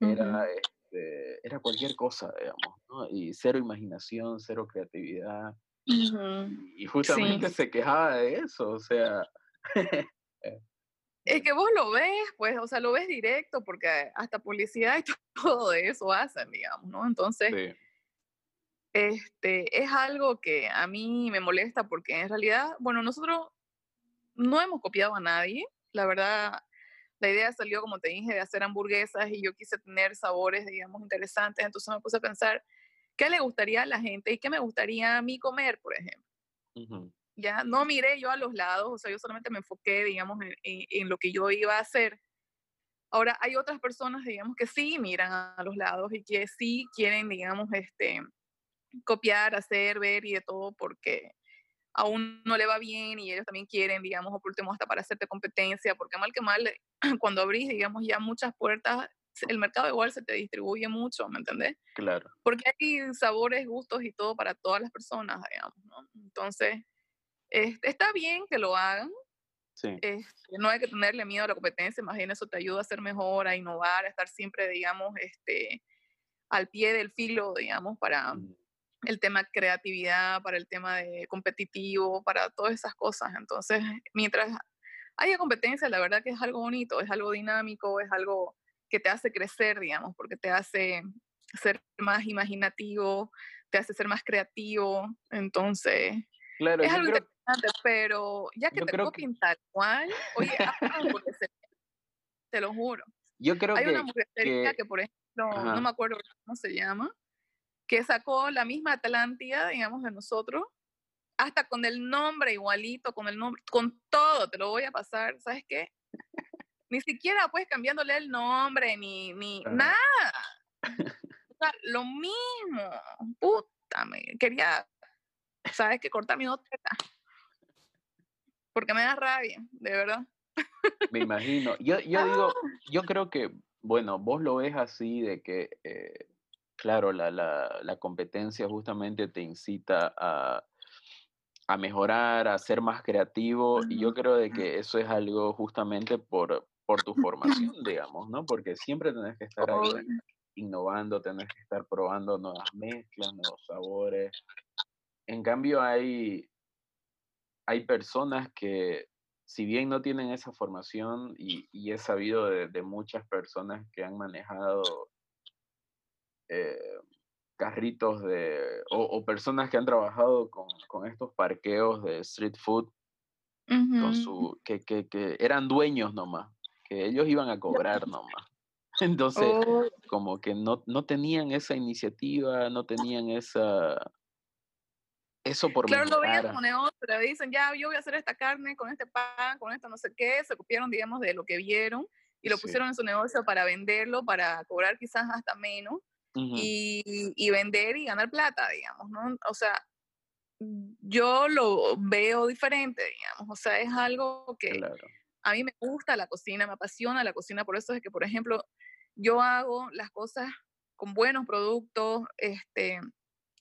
era, este, era cualquier cosa, digamos, ¿no? Y cero imaginación, cero creatividad. Y justamente se quejaba de eso, o sea... Eh, es que vos lo ves, pues, o sea, lo ves directo, porque hasta publicidad y todo eso hacen, digamos, ¿no? Entonces, este, es algo que a mí me molesta porque en realidad, bueno, nosotros no hemos copiado a nadie, la verdad, la idea salió, como te dije, de hacer hamburguesas y yo quise tener sabores, digamos, interesantes, entonces me puse a pensar, ¿qué le gustaría a la gente y qué me gustaría a mí comer, por ejemplo? ya no miré yo a los lados, o sea, yo solamente me enfoqué, digamos, en, lo que yo iba a hacer. Ahora, hay otras personas, digamos, que sí miran a los lados y que sí quieren, digamos, este, copiar, hacer, ver y de todo, porque a uno le va bien y ellos también quieren, digamos, o por último hasta para hacerte competencia, porque mal que mal, cuando abrís, digamos, ya muchas puertas, el mercado igual se te distribuye mucho, ¿me entendés? Claro. Porque hay sabores, gustos y todo para todas las personas, digamos, ¿no? Entonces, este, está bien que lo hagan. Este, no hay que tenerle miedo a la competencia, más bien eso te ayuda a ser mejor, a innovar, a estar siempre, digamos, este, al pie del filo, digamos, para mm. el tema creatividad, para el tema de competitivo, para todas esas cosas. Entonces, mientras haya competencia, la verdad que es algo bonito, es algo dinámico, es algo que te hace crecer, digamos, porque te hace ser más imaginativo, te hace ser más creativo. Entonces, claro, es algo pero ya que te copien tal cual, oye, te lo juro. Yo creo Hay que, una hamburguesería que, por ejemplo, no me acuerdo cómo se llama, que sacó la misma Atlántida, digamos, de nosotros, hasta con el nombre igualito, con el nombre, con todo, te lo voy a pasar, ¿sabes qué? Ni siquiera pues cambiándole el nombre, ni, ni nada. O sea, lo mismo, puta, me quería, ¿sabes qué? Cortar mi nota porque me da rabia, de verdad. Me imagino. Yo, yo digo, yo creo que, bueno, vos lo ves así de que, eh, claro, la, la, la, competencia justamente te incita a, a, mejorar, a ser más creativo, y yo creo de que eso es algo justamente por, por tu formación, digamos, ¿no? Porque siempre tenés que estar ahí innovando, tenés que estar probando nuevas mezclas, nuevos sabores. En cambio, hay, hay personas que, si bien no tienen esa formación, y, y he sabido de, muchas personas que han manejado eh, carritos de, o, personas que han trabajado con, con, estos parqueos de street food, con su, que, que, que, eran dueños nomás, que ellos iban a cobrar nomás. Entonces, Oh, como que no, no tenían esa iniciativa, no tenían esa, eso por claro, lo veían como negocio, pero dicen, ya, yo voy a hacer esta carne con este pan, con esto no sé qué, se copiaron, digamos, de lo que vieron y lo Sí. pusieron en su negocio para venderlo, para cobrar quizás hasta menos y, y vender y ganar plata, digamos, ¿no? O sea, yo lo veo diferente, digamos, o sea, es algo que Claro, a mí me gusta la cocina, me apasiona la cocina, por eso es que, por ejemplo, yo hago las cosas con buenos productos, este,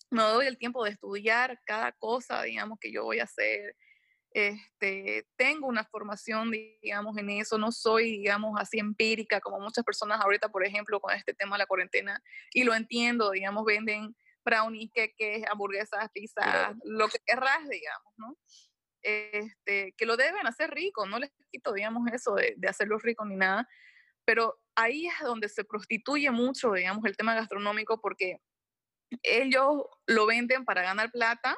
me doy el tiempo de estudiar cada cosa, digamos, que yo voy a hacer. Este, tengo una formación, digamos, en eso, no soy, digamos, así empírica como muchas personas ahorita, por ejemplo, con este tema de la cuarentena, y lo entiendo, digamos, venden brownies, queques, hamburguesas, pizzas, Claro. lo que querrás, digamos, ¿no? Este, que lo deben hacer rico, no les quito, digamos, eso de, de hacerlo rico ni nada, pero ahí es donde se prostituye mucho, digamos, el tema gastronómico, porque ellos lo venden para ganar plata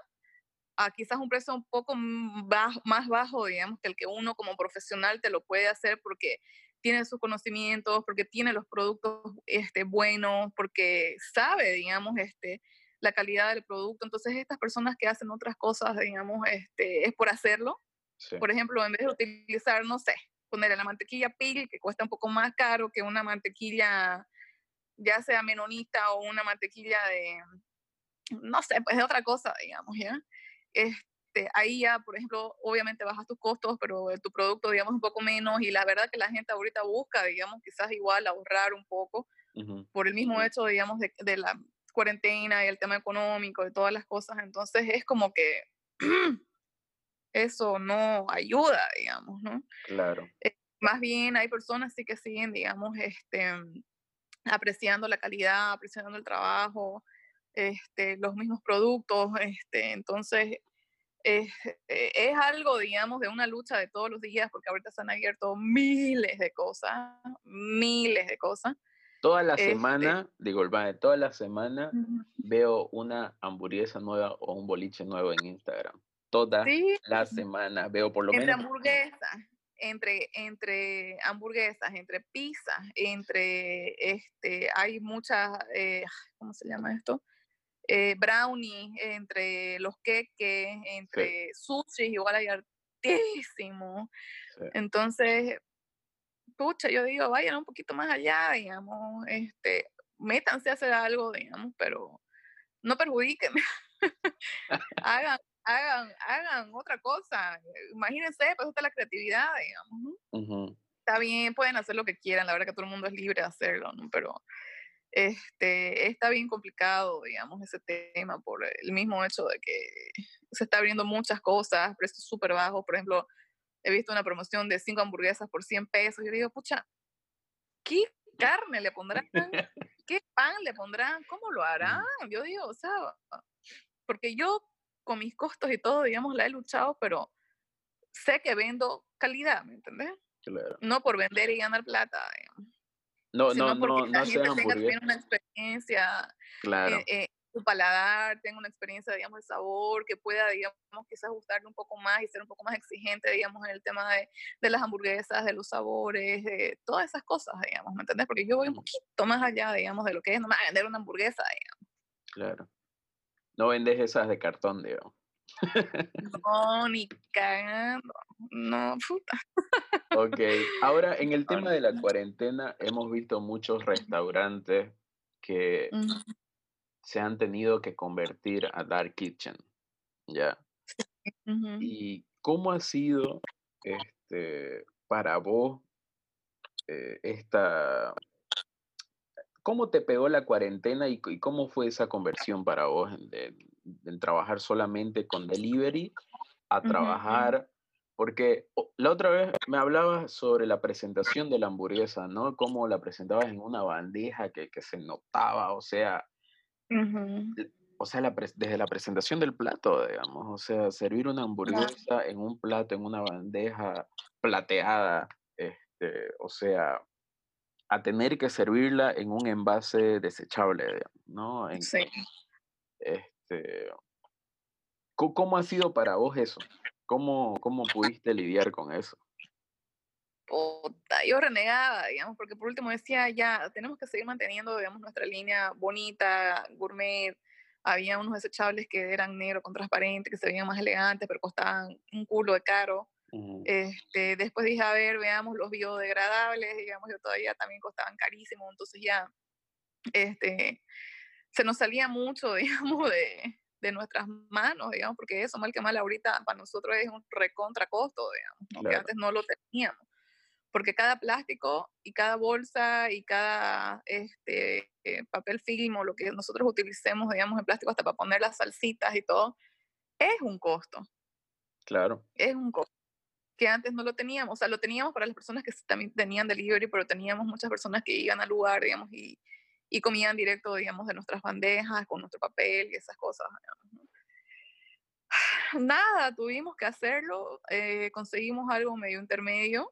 a quizás un precio un poco más bajo, digamos, que el que uno como profesional te lo puede hacer porque tiene sus conocimientos, porque tiene los productos este, buenos, porque sabe, digamos, este, la calidad del producto. Entonces, estas personas que hacen otras cosas, digamos, este, es por hacerlo. sí, Por ejemplo, en vez de utilizar, no sé, ponerle la mantequilla pil, que cuesta un poco más caro que una mantequilla, ya sea menonita o una mantequilla de, no sé, pues de otra cosa, digamos, ¿ya? Este, ahí ya, por ejemplo, obviamente bajas tus costos, pero tu producto, digamos, un poco menos, y la verdad que la gente ahorita busca, digamos, quizás igual ahorrar un poco ujú, por el mismo hecho, digamos, de, de la cuarentena y el tema económico, de todas las cosas, entonces es como que eso no ayuda, digamos, ¿no? claro, Más bien hay personas sí que siguen, digamos, este, apreciando la calidad, apreciando el trabajo, este, los mismos productos, este, entonces es, eh, es algo, digamos, de una lucha de todos los días, porque ahorita se han abierto miles de cosas, miles de cosas. Toda la Este, semana, digo, toda la semana ujú. veo una hamburguesa nueva o un boliche nuevo en Instagram. Toda sí, la semana veo por lo entre menos. hamburguesas, entre, entre hamburguesas, entre pizzas, entre, este, hay muchas, eh, ¿cómo se llama esto? Eh, brownies, entre los queques, entre sushis, igual hay hartísimo. Sí, Entonces, pucha, yo digo, vayan un poquito más allá, digamos, este, métanse a hacer algo, digamos, pero no perjudiquen, hagan, hagan, hagan otra cosa. Imagínense, pues está la creatividad, digamos, Está bien, pueden hacer lo que quieran, la verdad que todo el mundo es libre de hacerlo, ¿no? Pero este, está bien complicado, digamos, ese tema por el mismo hecho de que se está abriendo muchas cosas, precios súper bajos. Por ejemplo, he visto una promoción de cinco hamburguesas por 100 pesos. Yo digo, pucha, ¿qué carne le pondrán? ¿Qué pan le pondrán? ¿Cómo lo harán? Yo digo, o sea, porque yo con mis costos y todo, digamos, la he luchado, pero sé que vendo calidad, ¿me entendés? claro. No por vender y ganar plata, digamos, No, sino no, porque no, la no gente tenga una experiencia Claro, eh, eh, su paladar, tenga una experiencia, digamos, de sabor, que pueda, digamos, quizás gustarle un poco más y ser un poco más exigente, digamos, en el tema de, de las hamburguesas, de los sabores, de todas esas cosas, digamos, ¿me entendés? Porque yo voy un Ujú. poquito más allá, digamos, de lo que es nomás vender una hamburguesa, claro. No vendes esas de cartón, digamos. No, ni cagando. No, puta. Ok, ahora en el tema de la cuarentena hemos visto muchos restaurantes que se han tenido que convertir a dark kitchen, ¿ya? ¿Y cómo ha sido este, para vos eh, esta... ¿Cómo te pegó la cuarentena y, cómo fue esa conversión para vos en- trabajar solamente con delivery a trabajar? Porque la otra vez me hablabas sobre la presentación de la hamburguesa, ¿no? Cómo la presentabas en una bandeja que, que se notaba, o sea, o sea, la desde la presentación del plato, digamos, o sea, servir una hamburguesa en un plato, en una bandeja plateada, este, o sea, a tener que servirla en un envase desechable, digamos, ¿no? En, Sí. este, ¿có- ¿Cómo ha sido para vos eso? ¿Cómo, cómo pudiste lidiar con eso? Puta, yo renegaba, digamos, porque por último decía, ya, tenemos que seguir manteniendo, digamos, nuestra línea bonita, gourmet. Había unos desechables que eran negro con transparente, que se veían más elegantes, pero costaban un culo de caro. este, después dije, a ver, veamos los biodegradables, digamos, yo todavía también costaban carísimo, entonces ya, este, se nos salía mucho, digamos, de, de nuestras manos, digamos, porque eso, mal que mal, ahorita para nosotros es un recontra costo, digamos, que antes no lo teníamos porque cada plástico y cada bolsa y cada este, eh, papel film o lo que nosotros utilicemos, digamos, en plástico hasta para poner las salsitas y todo, es un costo. Claro. Es un costo que antes no lo teníamos. O sea, lo teníamos para las personas que también tenían delivery, pero teníamos muchas personas que iban al lugar, digamos, y, y comían directo, digamos, de nuestras bandejas, con nuestro papel y esas cosas. Nada, tuvimos que hacerlo. Eh, conseguimos algo medio intermedio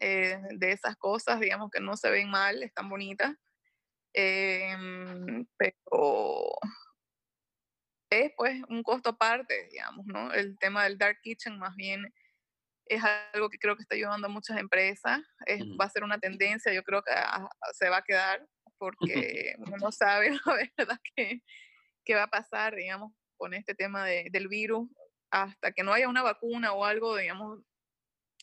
eh, de esas cosas, digamos, que no se ven mal, están bonitas. Em, pero es pues un costo aparte, digamos, ¿no? El tema del dark kitchen más bien es algo que creo que está ayudando a muchas empresas, es, va a ser una tendencia, yo creo que se va a quedar porque uno no sabe la verdad que, qué va a pasar, digamos, con este tema de, del virus, hasta que no haya una vacuna o algo, digamos,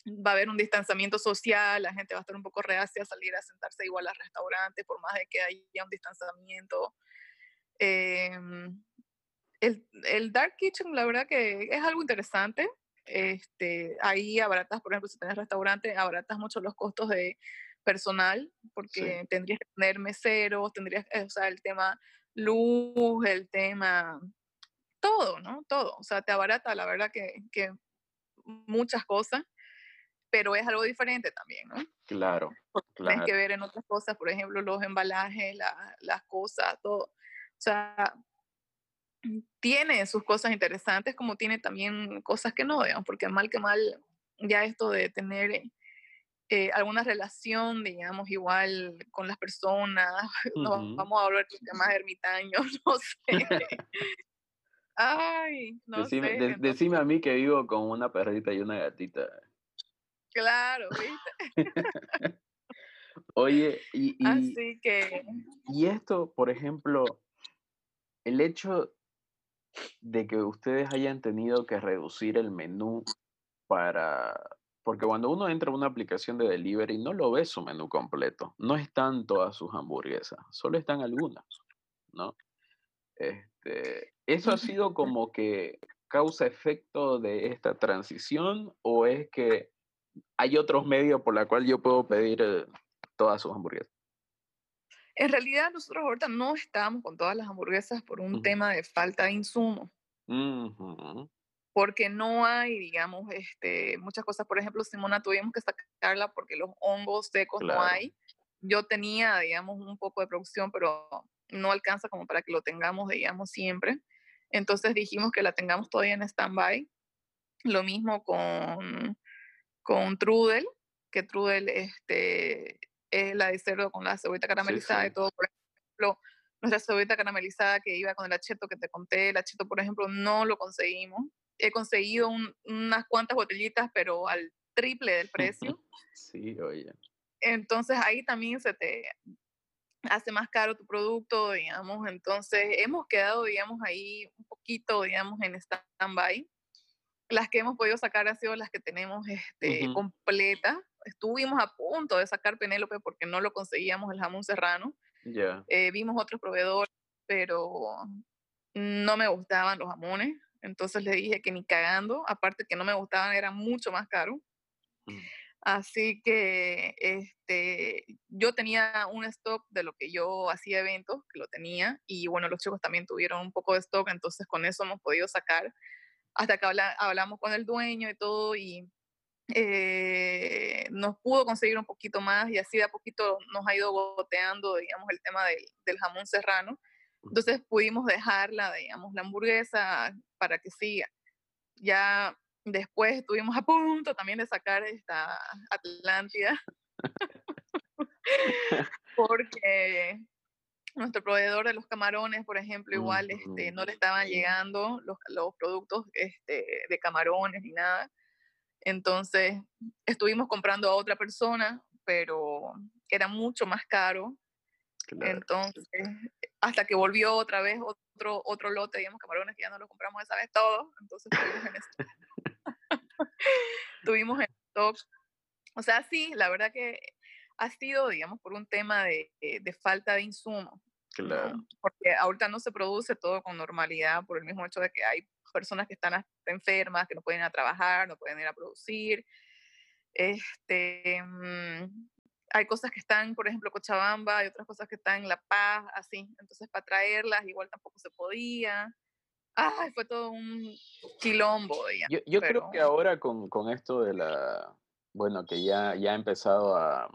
va a haber un distanciamiento social, la gente va a estar un poco reacia a salir a sentarse igual al restaurante, por más de que haya un distanciamiento. Em, el, el, Dark Kitchen, la verdad que es algo interesante. Este, ahí abaratas, por ejemplo, si tienes restaurante, abaratas mucho los costos de personal, porque tendrías que tener meseros, tendrías, eh, o sea, el tema luz, el tema, todo, ¿no? Todo. O sea, te abarata, la verdad que, que muchas cosas pero es algo diferente también, ¿no? Claro, claro. Tienes que ver en otras cosas, por ejemplo, los embalajes, las cosas, todo. O sea, tiene sus cosas interesantes como tiene también cosas que no, digamos, porque mal que mal, ya esto de tener eh, alguna relación, digamos, igual con las personas, no, vamos a hablar de temas ermitaños, no sé. Ay, no sé. decime a mí que vivo con una perrita y una gatita. Claro, ¿viste? Oye, y, Así que... Y esto, por ejemplo, el hecho de que ustedes hayan tenido que reducir el menú para... Porque cuando uno entra a una aplicación de delivery no lo ve su menú completo. No están todas sus hamburguesas, solo están algunas, ¿no? Este, ¿Eso ha sido como que causa efecto de esta transición o es que hay otros medios por los cuales yo puedo pedir eh, todas sus hamburguesas. En realidad nosotros ahorita no estamos con todas las hamburguesas por un tema de falta de insumo. Porque no hay, digamos, este, muchas cosas. Por ejemplo, Simona tuvimos que sacarla porque los hongos secos no hay. Yo tenía, digamos, un poco de producción, pero no alcanza como para que lo tengamos, digamos, siempre. Entonces dijimos que la tengamos todavía en stand-by. Lo mismo con con trudel, que trudel este, es la de cerdo con la cebollita caramelizada y todo. Por ejemplo, nuestra cebollita caramelizada que iba con el acheto que te conté, el acheto, por ejemplo, no lo conseguimos. He conseguido unas cuantas botellitas, pero al triple del precio. sí, oye. Entonces ahí también se te hace más caro tu producto, digamos. Entonces hemos quedado, digamos, ahí un poquito, digamos, en stand-by las que hemos podido sacar han sido las que tenemos este, completas. Estuvimos a punto de sacar Penélope porque no lo conseguíamos el jamón serrano. Eh, vimos otros proveedores, pero no me gustaban los jamones. Entonces le dije que ni cagando, aparte que no me gustaban, eran mucho más caros. Mm. Así que este, yo tenía un stock de lo que yo hacía eventos, que lo tenía, y bueno, los chicos también tuvieron un poco de stock, entonces con eso hemos podido sacar hasta que hablamos con el dueño y todo y eh, nos pudo conseguir un poquito más y así de a poquito nos ha ido boteando, digamos, el tema del, jamón serrano. Entonces pudimos dejarla, digamos, la hamburguesa para que siga. Ya después estuvimos a punto también de sacar esta Atlántida. porque nuestro proveedor de los camarones, por ejemplo, igual este, no le estaban llegando los, los productos este, de camarones ni nada. Entonces, estuvimos comprando a otra persona, pero era mucho más caro. Entonces, hasta que volvió otra vez otro, otro lote, digamos, camarones que ya no los compramos esa vez todos, entonces tuvimos en stock. tuvimos en stock. O sea, sí, la verdad que ha sido, digamos, por un tema de, de falta de insumo. Claro. Porque ahorita no se produce todo con normalidad por el mismo hecho de que hay personas que están hasta enfermas, que no pueden ir a trabajar, no pueden ir a producir. Este, mm, hay cosas que están, por ejemplo, Cochabamba, hay otras cosas que están en La Paz, así. Entonces, para traerlas igual tampoco se podía. Ay, fue todo un quilombo. yo, yo creo que ahora con, con, esto de la, bueno, que ya, ya ha empezado a,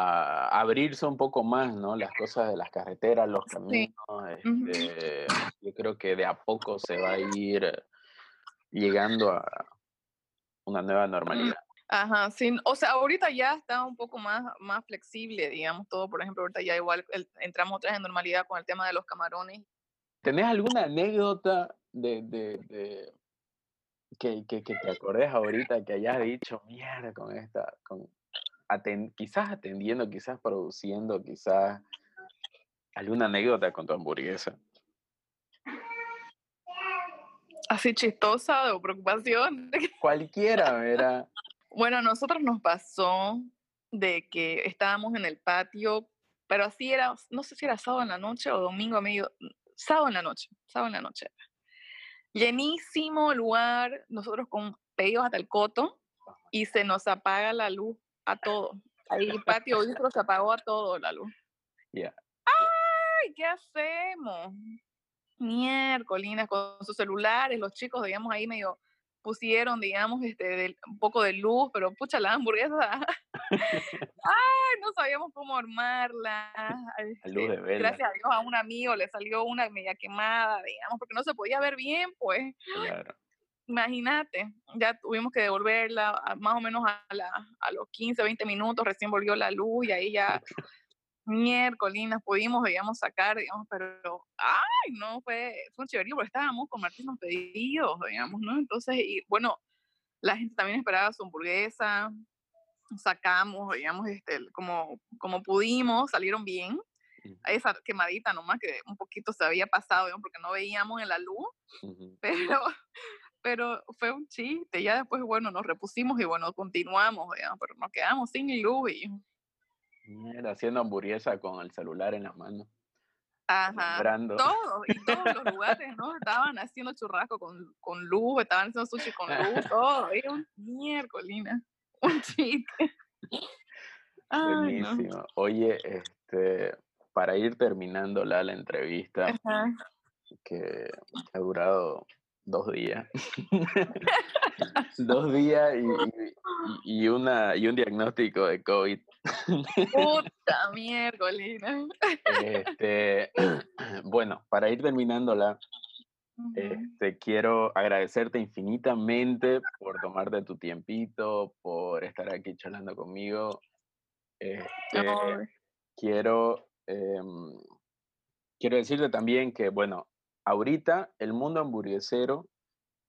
a abrirse un poco más, ¿no? Las cosas de las carreteras, los caminos. Este, yo creo que de a poco se va a ir llegando a una nueva normalidad. Ajá, sí, o sea, ahorita ya está un poco más, más flexible, digamos, todo, por ejemplo, ahorita ya igual entramos otra vez en normalidad con el tema de los camarones. ¿Tenés alguna anécdota de, de, de que, que, que, te acordes ahorita que hayas dicho, mierda, con esta, con, quizás atendiendo, quizás produciendo, quizás alguna anécdota con tu hamburguesa. Así chistosa o preocupación. Cualquiera, ¿verdad? Bueno, a nosotros nos pasó de que estábamos en el patio, pero así era, no sé si era sábado en la noche o domingo a medio, sábado en la noche, sábado en la noche. Llenísimo lugar, nosotros con pedidos hasta el coto y se nos apaga la luz a todo. Ahí el patio se apagó a todo la luz. Ya. ¡Ay! ¿Qué hacemos? Miércoles, con sus celulares, los chicos, digamos, ahí medio pusieron, digamos, este, un poco de luz, pero pucha, la hamburguesa, ay, no sabíamos cómo armarla. Este, gracias a Dios a un amigo le salió una media quemada, digamos, porque no se podía ver bien, pues. Claro imagínate, ya tuvimos que devolverla más o menos a, los 15, 20 minutos, recién volvió la luz y ahí ya miércoles pudimos, digamos, sacar, digamos, pero, ay, no, fue, fue un chéverío porque estábamos con Martín pedidos, digamos, ¿no? Entonces, y bueno, la gente también esperaba su hamburguesa, sacamos, digamos, este, como, como pudimos, salieron bien, esa quemadita nomás que un poquito se había pasado, digamos, porque no veíamos en la luz, pero pero fue un chiste. Ya después, bueno, nos repusimos y bueno, continuamos, pero nos quedamos sin luz y... Era haciendo hamburguesa con el celular en las manos. Ajá. Todos, y todos los lugares, ¿no? Estaban haciendo churrasco con, con luz, estaban haciendo sushi con luz, todo. Era un miércolina, un chiste. Buenísimo. Oye, este, para ir terminando la, la entrevista, que ha durado dos días. dos días y, y, una, y un diagnóstico de COVID. Puta miércoles. Este, bueno, para ir terminándola, este, quiero agradecerte infinitamente por tomarte tu tiempito, por estar aquí charlando conmigo. Este, quiero, em, quiero decirte también que, bueno, ahorita el mundo hamburguesero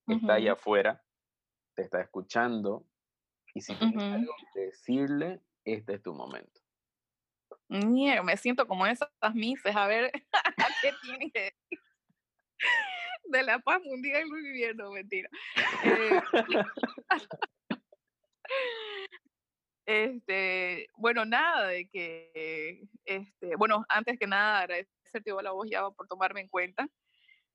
está ahí afuera, te está escuchando, y si tienes algo que decirle, este es tu momento. me siento como esas mises, a ver qué tiene que decir. De la paz mundial muy viviendo, mentira. Eh, este, bueno, nada de que, este, bueno, antes que nada agradecerte a la voz ya por tomarme en cuenta.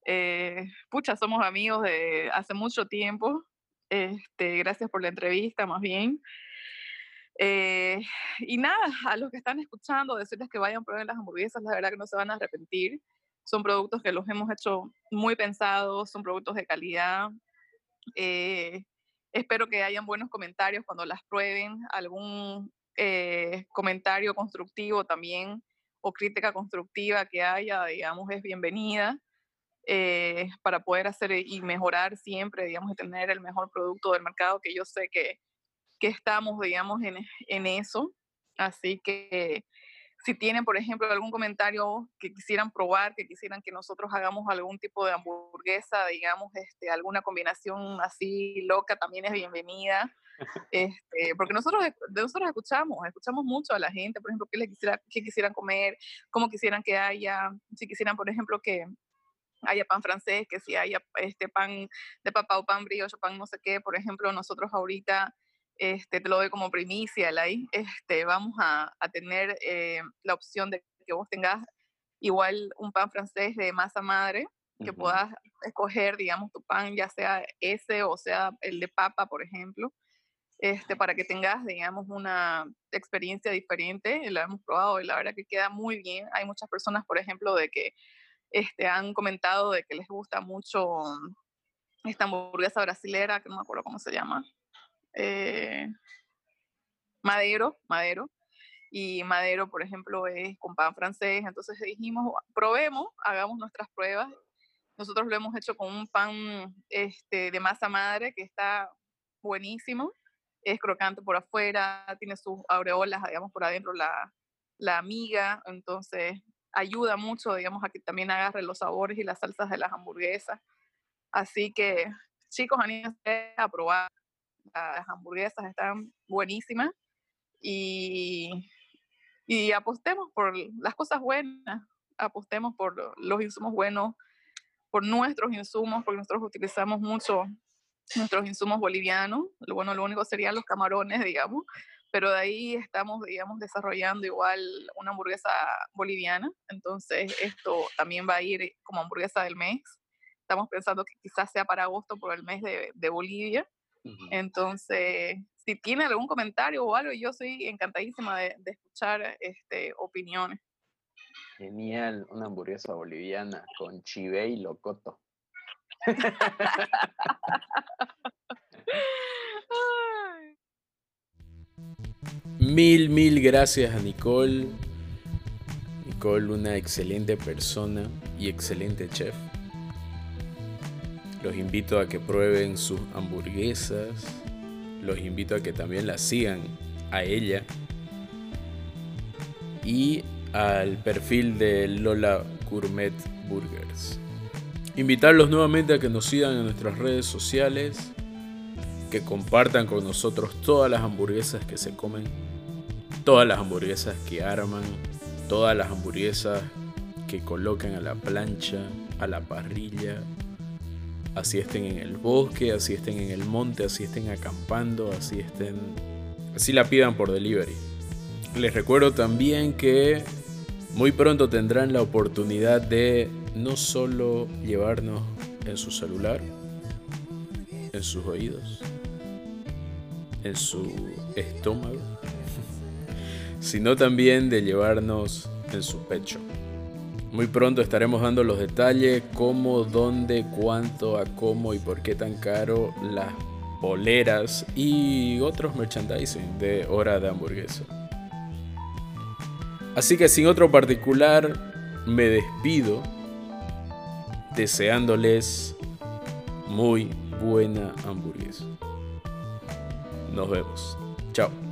Eh, pucha, somos amigos de hace mucho tiempo. Este, gracias por la entrevista, más bien. Eh, y nada, a los que están escuchando, decirles que vayan a probar las hamburguesas, la verdad que no se van a arrepentir. Son productos que los hemos hecho muy pensados, son productos de calidad. Eh, espero que hayan buenos comentarios cuando las prueben, algún comentario constructivo también o crítica constructiva que haya, digamos, es bienvenida. Eh, para poder hacer y mejorar siempre, digamos, y tener el mejor producto del mercado, que yo sé que, que estamos, digamos, en, en, eso. Así que si tienen, por ejemplo, algún comentario que quisieran probar, que quisieran que nosotros hagamos algún tipo de hamburguesa, digamos, este, alguna combinación así loca, también es bienvenida. Este, porque nosotros, nosotros escuchamos, escuchamos mucho a la gente, por ejemplo, qué, les quisiera, qué quisieran comer, cómo quisieran que haya, si quisieran, por ejemplo, que haya pan francés, que si haya este pan de papa o pan brioche, pan no sé qué, por ejemplo, nosotros ahorita este, te lo doy como primicia, ahí, este, vamos a, a tener eh, la opción de que vos tengas igual un pan francés de masa madre, que puedas escoger, digamos, tu pan, ya sea ese o sea el de papa, por ejemplo, este, para que tengas, digamos, una experiencia diferente. Lo hemos probado y la verdad que queda muy bien. Hay muchas personas, por ejemplo, de que este, han comentado de que les gusta mucho esta hamburguesa brasilera, que no me acuerdo cómo se llama, eh, Madero, Madero. Y Madero, por ejemplo, es con pan francés. Entonces dijimos, probemos, hagamos nuestras pruebas. Nosotros lo hemos hecho con un pan este, de masa madre que está buenísimo. Es crocante por afuera, tiene sus aureolas, digamos, por adentro la, la miga. Entonces ayuda mucho, digamos, a que también agarre los sabores y las salsas de las hamburguesas. Así que, chicos, anímense a probar las hamburguesas están buenísimas y, y apostemos por las cosas buenas, apostemos por los insumos buenos, por nuestros insumos, porque nosotros utilizamos mucho nuestros insumos bolivianos. Bueno, lo único serían los camarones, digamos, pero de ahí estamos, digamos, desarrollando igual una hamburguesa boliviana. Entonces, esto también va a ir como hamburguesa del mes. Estamos pensando que quizás sea para agosto por el mes de, de Bolivia. Entonces, si tiene algún comentario o algo, yo soy encantadísima de, escuchar este, opiniones. Genial, una hamburguesa boliviana con chive y locoto. mil, mil gracias a Nicole. Nicole, una excelente persona y excelente chef. Los invito a que prueben sus hamburguesas. Los invito a que también la sigan a ella. Y al perfil de Lola Gourmet Burgers. Invitarlos nuevamente a que nos sigan en nuestras redes sociales. Que compartan con nosotros todas las hamburguesas que se comen. Todas las hamburguesas que arman. Todas las hamburguesas que colocan a la plancha, a la parrilla así estén en el bosque, así estén en el monte, así estén acampando, así estén, así la pidan por delivery. Les recuerdo también que muy pronto tendrán la oportunidad de no solo llevarnos en su celular, en sus oídos, en su estómago, sino también de llevarnos en su pecho. Muy pronto estaremos dando los detalles, cómo, dónde, cuánto, a cómo y por qué tan caro las boleras y otros merchandising de hora de hamburguesa. Así que sin otro particular, me despido deseándoles muy buena hamburguesa. Nos vemos. Chao.